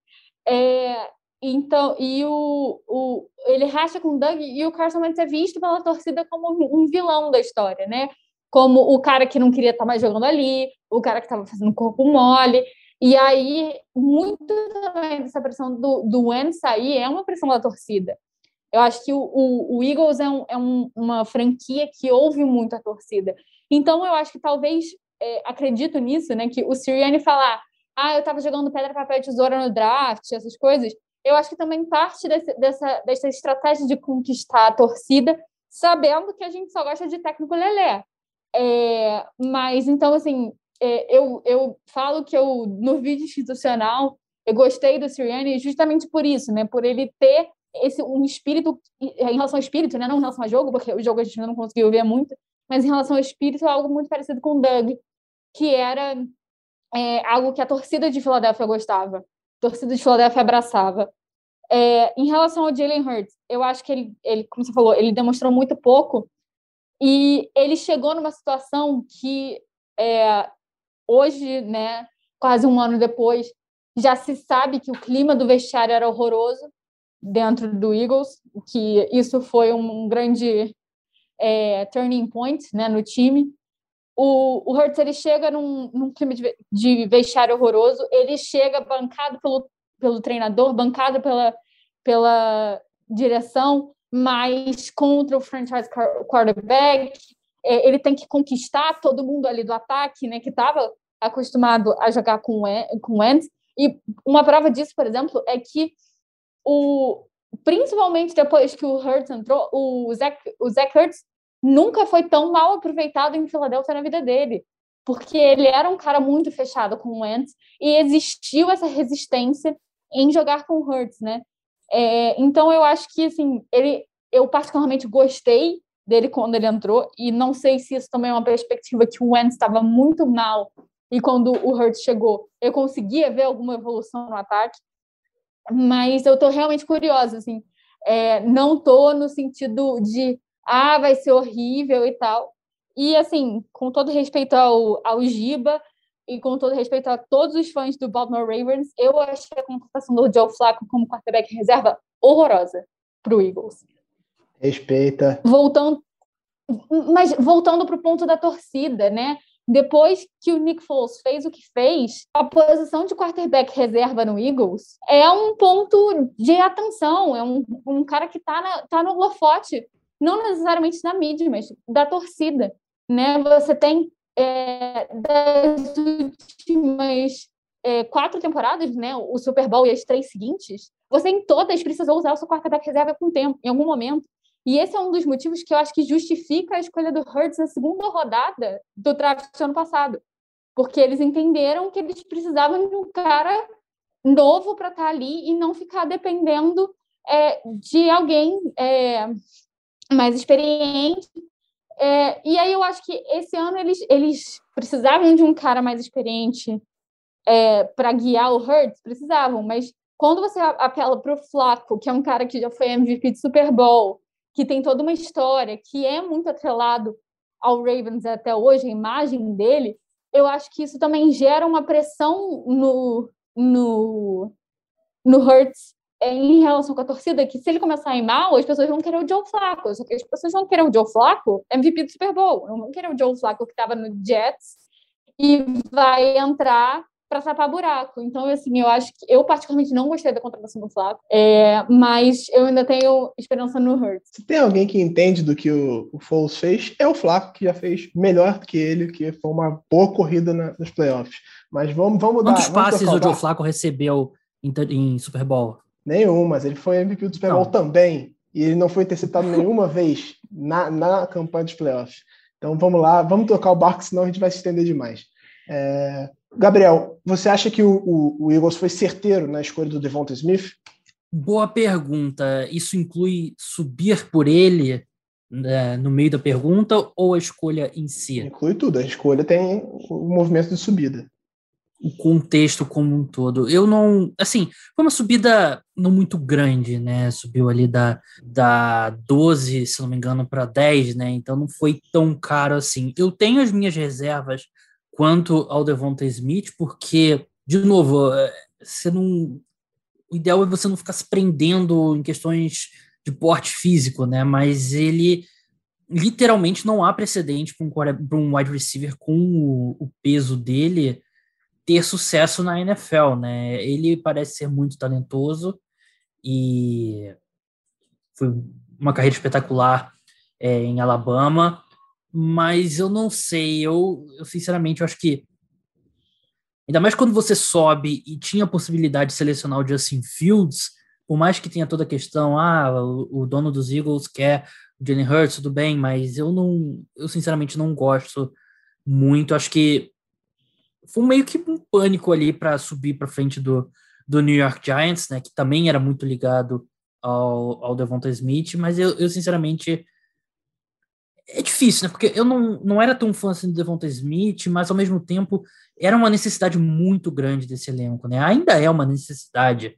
é, então, e o, o, ele racha com o Doug e o Carson Wentz é visto pela torcida como um vilão da história, né? Como o cara que não queria estar mais jogando ali, o cara que estava fazendo corpo mole. E aí, muito também dessa pressão do, do Wentz sair é uma pressão da torcida. Eu acho que o, o, o Eagles é, um, é um, uma franquia que ouve muito a torcida. Então, eu acho que talvez, é, acredito nisso, né? Que o Sirianni falar, ah, eu estava jogando pedra, papel e tesoura no draft, essas coisas, eu acho que também parte desse, dessa, dessa estratégia de conquistar a torcida, sabendo que a gente só gosta de técnico lelé. É, mas, então, assim, é, eu, eu falo que eu, no vídeo institucional, eu gostei do Sirianni justamente por isso, né? Por ele ter esse um espírito em relação ao espírito, né? Não em relação ao jogo, porque o jogo a gente não conseguiu ver muito, mas em relação ao espírito, algo muito parecido com o Doug, que era é, algo que a torcida de Filadélfia gostava torcida de Philadelphia abraçava. É, em relação ao Jalen Hurts, eu acho que ele, ele, como você falou, ele demonstrou muito pouco e ele chegou numa situação que é, hoje, né, quase um ano depois, já se sabe que o clima do vestiário era horroroso dentro do Eagles, que isso foi um grande é, turning point né, no time o, o Hurts ele chega num, num clima de, de horroroso, ele chega bancado pelo, pelo treinador, bancado pela, pela direção, mas contra o franchise quarterback, é, ele tem que conquistar todo mundo ali do ataque, né, que estava acostumado a jogar com com Wentz. E uma prova disso, por exemplo, é que o principalmente depois que o Hurts entrou, o Zach, o Zach Hurts nunca foi tão mal aproveitado em Filadélfia na vida dele, porque ele era um cara muito fechado com o Wentz e existiu essa resistência em jogar com o Hurts, né? É, então eu acho que assim ele, eu particularmente gostei dele quando ele entrou e não sei se isso também é uma perspectiva que o Wentz estava muito mal e quando o Hurts chegou eu conseguia ver alguma evolução no ataque, mas eu estou realmente curiosa assim. É, não tô no sentido de ah, vai ser horrível e tal. E, assim, com todo respeito ao, ao Giba e com todo respeito a todos os fãs do Baltimore Ravens, eu achei a contratação do Joe Flacco como quarterback reserva horrorosa para o Eagles. Respeita. Voltando, mas voltando para o ponto da torcida, né? Depois que o Nick Foles fez o que fez, a posição de quarterback reserva no Eagles é um ponto de atenção, é um, um cara que está tá no holofote não necessariamente da mídia, mas da torcida, né? Você tem é, das últimas é, quatro temporadas, né? O Super Bowl e as três seguintes, você em todas precisou usar o seu quarterback reserva com tempo, em algum momento. E esse é um dos motivos que eu acho que justifica a escolha do Hurts na segunda rodada do draft do ano passado. porque eles entenderam que eles precisavam de um cara novo para estar tá ali e não ficar dependendo é, de alguém é, mais experiente. É, e aí eu acho que esse ano eles, eles precisavam de um cara mais experiente é, para guiar o Hurts, precisavam, mas quando você apela para o Flaco, que é um cara que já foi MVP de Super Bowl, que tem toda uma história, que é muito atrelado ao Ravens até hoje, a imagem dele, eu acho que isso também gera uma pressão no, no, no Hurts é, em relação com a torcida, que se ele começar a ir mal, as pessoas vão querer o Joe Flacco. Só que as pessoas vão querer o Joe Flacco MVP do Super Bowl. Não vão querer o Joe Flacco que estava no Jets e vai entrar para tapar buraco. Então, assim, eu acho que eu particularmente não gostei da contratação do Flacco, é, mas eu ainda tenho esperança no Hurts. Se tem alguém que entende do que o, o Foles fez, é o Flacco, que já fez melhor que ele, que foi uma boa corrida na, nos playoffs. Mas vamos, vamos Quantos dar... Quantos passes o Joe Flacco recebeu em, em, Super Bowl? Nenhum, mas ele foi MVP do Super Bowl não. também. E ele não foi interceptado (laughs) nenhuma vez na, na campanha dos playoffs. Então vamos lá, vamos tocar o barco, senão a gente vai se estender demais. É... Gabriel, você acha que o, o, o, Eagles foi certeiro na escolha do Devonta Smith? Boa pergunta. Isso inclui subir por ele né, no meio da pergunta ou a escolha em si? Inclui tudo. A escolha tem o movimento de subida. O contexto como um todo. Eu não. Assim, foi uma subida não muito grande, né? Subiu ali da, da 12, se não me engano, para 10, né? Então não foi tão caro assim. Eu tenho as minhas reservas quanto ao Devonta Smith, porque, de novo, é, você não. O ideal é você não ficar se prendendo em questões de porte físico, né? Mas ele literalmente não há precedente para um, um wide receiver com o, o, peso dele ter sucesso na NFL, né? Ele parece ser muito talentoso e foi uma carreira espetacular é, em Alabama mas eu não sei, eu, eu sinceramente eu acho que ainda mais quando você sobe e tinha a possibilidade de selecionar o Justin Fields, por mais que tenha toda a questão, ah, o, o dono dos Eagles quer o Jalen Hurts, tudo bem, mas eu não, eu sinceramente não gosto muito, acho que foi meio que um pânico ali para subir para frente do, do New York Giants, né, que também era muito ligado ao, ao Devonta Smith, mas eu, eu sinceramente é difícil, né? Porque eu não, não era tão fã assim do Devonta Smith, mas ao mesmo tempo era uma necessidade muito grande desse elenco, né? Ainda é uma necessidade,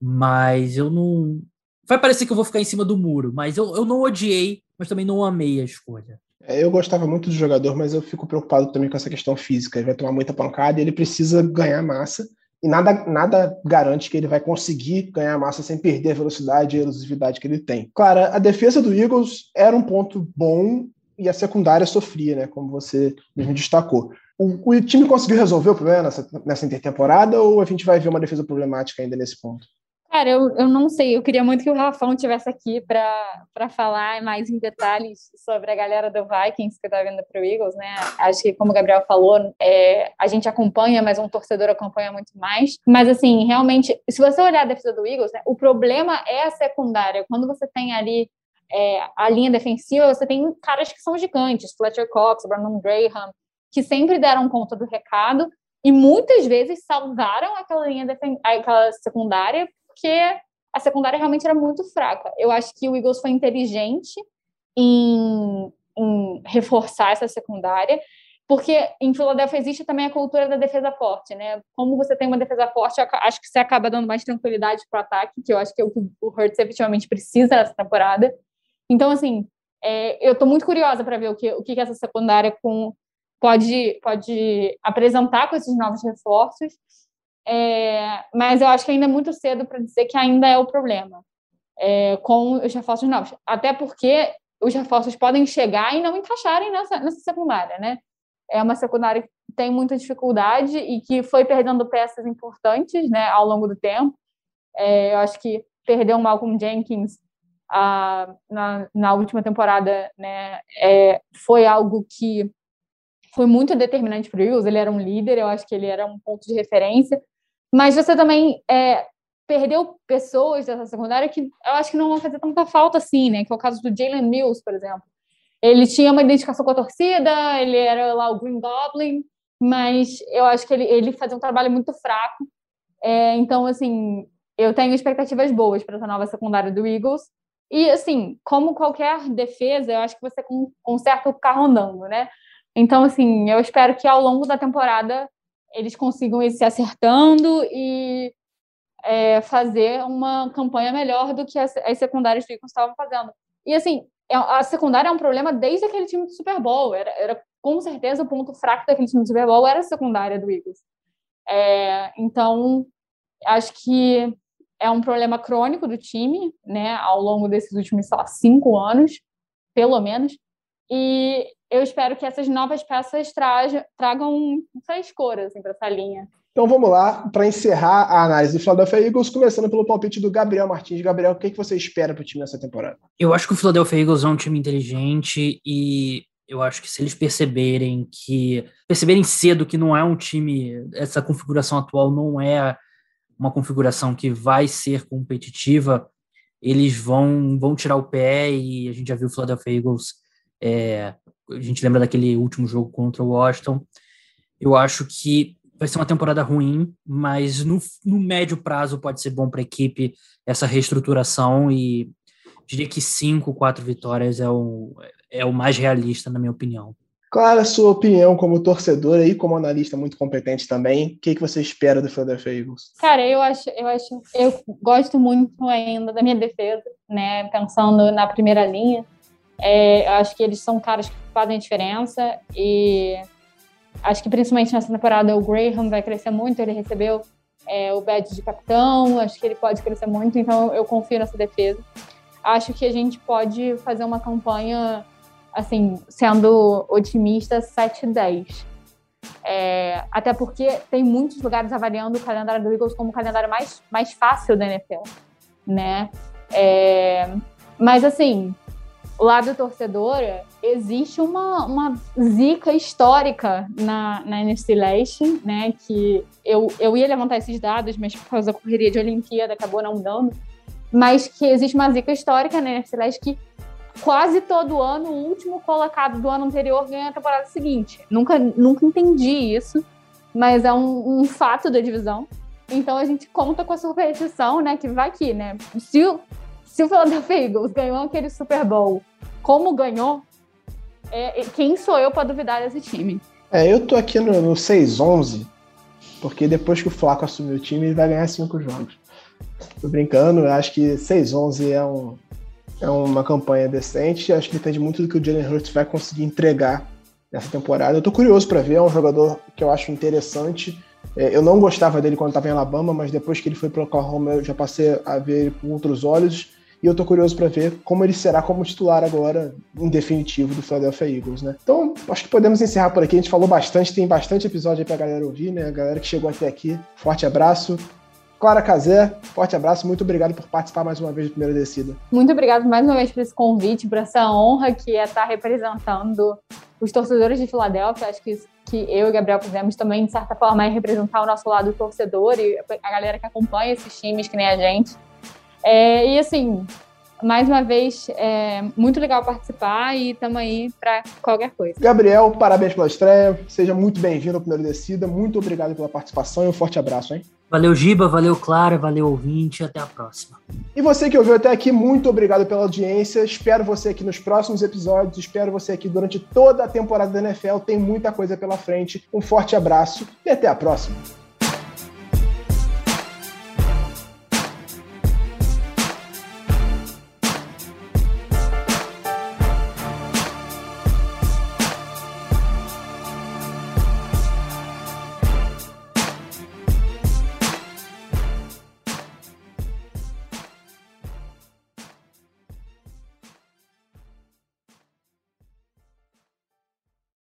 mas eu não. Vai parecer que eu vou ficar em cima do muro, mas eu, eu não odiei, mas também não amei a escolha. É, eu gostava muito do jogador, mas eu fico preocupado também com essa questão física. Ele vai tomar muita pancada e ele precisa ganhar massa. E nada, nada garante que ele vai conseguir ganhar massa sem perder a velocidade e a elusividade que ele tem. Claro, a defesa do Eagles era um ponto bom e a secundária sofria, né? Como você mesmo destacou. O, o time conseguiu resolver o problema nessa, nessa intertemporada ou a gente vai ver uma defesa problemática ainda nesse ponto? Cara, eu, eu não sei. Eu queria muito que o Rafão tivesse aqui para falar mais em detalhes sobre a galera do Vikings que está vindo para o Eagles, né? Acho que, como o Gabriel falou, é, a gente acompanha, mas um torcedor acompanha muito mais. Mas, assim, realmente, se você olhar a defesa do Eagles, né, o problema é a secundária. Quando você tem ali é, a linha defensiva, você tem caras que são gigantes, Fletcher Cox, Brandon Graham, que sempre deram conta do recado e muitas vezes salvaram aquela linha aquela secundária, porque a secundária realmente era muito fraca. Eu acho que o Eagles foi inteligente em, em reforçar essa secundária, porque em Filadélfia existe também a cultura da defesa forte, né? Como você tem uma defesa forte, acho que você acaba dando mais tranquilidade para o ataque, que eu acho que é o que o Hurts efetivamente precisa nessa temporada. Então, assim, é, eu estou muito curiosa para ver o que, o que essa secundária com, pode, pode apresentar com esses novos reforços, é, mas eu acho que ainda é muito cedo para dizer que ainda é o problema é, com os reforços novos. Até porque os reforços podem chegar e não encaixarem nessa, nessa secundária, né? É uma secundária que tem muita dificuldade e que foi perdendo peças importantes né, ao longo do tempo. É, eu acho que perdeu o Malcolm Jenkins a, na, na última temporada, né, é, foi algo que foi muito determinante para o Eagles. Ele era um líder, eu acho que ele era um ponto de referência. Mas você também é, perdeu pessoas dessa secundária que eu acho que não vão fazer tanta falta assim, né? Que é o caso do Jalen Mills, por exemplo. Ele tinha uma identificação com a torcida, ele era lá o Green Goblin, mas eu acho que ele, ele fazia um trabalho muito fraco. É, então, assim, eu tenho expectativas boas para essa nova secundária do Eagles. E, assim, como qualquer defesa, eu acho que você conserta o carro andando, né? Então, assim, eu espero que ao longo da temporada eles consigam ir se acertando e é, fazer uma campanha melhor do que as, as secundárias Eagles estavam fazendo. E, assim, é, a secundária é um problema desde aquele time do Super Bowl. Era, era com certeza o ponto fraco daquele time do Super Bowl era a secundária do Eagles. É, então, acho que é um problema crônico do time, né, ao longo desses últimos, sei lá, cinco anos, pelo menos. E eu espero que essas novas peças tragam, tragam frescor assim, para essa linha. Então vamos lá, para encerrar a análise do Philadelphia Eagles, começando pelo palpite do Gabriel Martins. Gabriel, o que, que você espera para o time nessa temporada? Eu acho que o Philadelphia Eagles é um time inteligente e eu acho que se eles perceberem que perceberem cedo que não é um time, essa configuração atual não é uma configuração que vai ser competitiva, eles vão vão tirar o pé e a gente já viu o Philadelphia Eagles é, a gente lembra daquele último jogo contra o Washington. Eu acho que vai ser uma temporada ruim, mas no, no médio prazo pode ser bom para a equipe essa reestruturação e diria que cinco, quatro vitórias é o, é o mais realista, na minha opinião. Qual é a sua opinião como torcedora e como analista muito competente também? O que, que você espera do Philadelphia Eagles? Cara, eu acho, eu acho, eu gosto muito ainda da minha defesa, né? Pensando na primeira linha, é, acho que eles são caras que fazem diferença e Acho que principalmente nessa temporada o Graham vai crescer muito, ele recebeu é, o badge de capitão, acho que ele pode crescer muito, então eu confio nessa defesa. Acho que a gente pode fazer uma campanha, assim, sendo otimista, 7-10. É, até porque tem muitos lugares avaliando o calendário do Eagles como o calendário mais, mais fácil da NFL, né? É, mas, assim, lado torcedora, existe uma, uma zica histórica na, na NFC Leste, né? Que eu, eu ia levantar esses dados, mas por causa da correria de Olimpíada acabou não dando. Mas que existe uma zica histórica na NFC Leste que quase todo ano o último colocado do ano anterior ganha a temporada seguinte. Nunca, nunca entendi isso, mas é um, um fato da divisão. Então a gente conta com a superstição, né? Que vai aqui, né? Se se o Philadelphia Eagles ganhou aquele Super Bowl como ganhou, é, quem sou eu para duvidar desse time? É, eu tô aqui no, no 6-11, porque depois que o Flaco assumiu o time, ele vai ganhar cinco jogos. Tô brincando, eu acho que 6-11 é, um, é uma campanha decente. Acho que depende muito do que o Jalen Hurts vai conseguir entregar nessa temporada. Eu tô curioso para ver, é um jogador que eu acho interessante. É, eu não gostava dele quando estava em Alabama, mas depois que ele foi para Oklahoma, eu já passei a ver ele com outros olhos. E eu tô curioso para ver como ele será como titular agora, em definitivo, do Philadelphia Eagles, né? Então, acho que podemos encerrar por aqui. A gente falou bastante, tem bastante episódio aí pra galera ouvir, né? A galera que chegou até aqui. Forte abraço. Clara Cazé, forte abraço, muito obrigado por participar mais uma vez do Primeira Descida. Muito obrigado mais uma vez por esse convite, por essa honra que é estar representando os torcedores de Filadélfia. Acho que isso que eu e Gabriel fizemos também, de certa forma, é representar o nosso lado torcedor e a galera que acompanha esses times, que nem a gente. É, e assim, mais uma vez, é muito legal participar e estamos aí para qualquer coisa. Gabriel, parabéns pela estreia. Seja muito bem-vindo ao Primeiro Descida. Muito obrigado pela participação e um forte abraço, hein? Valeu, Giba, valeu, Clara, valeu, ouvinte. Até a próxima. E você que ouviu até aqui, muito obrigado pela audiência. Espero você aqui nos próximos episódios. Espero você aqui durante toda a temporada da NFL. Tem muita coisa pela frente. Um forte abraço e até a próxima.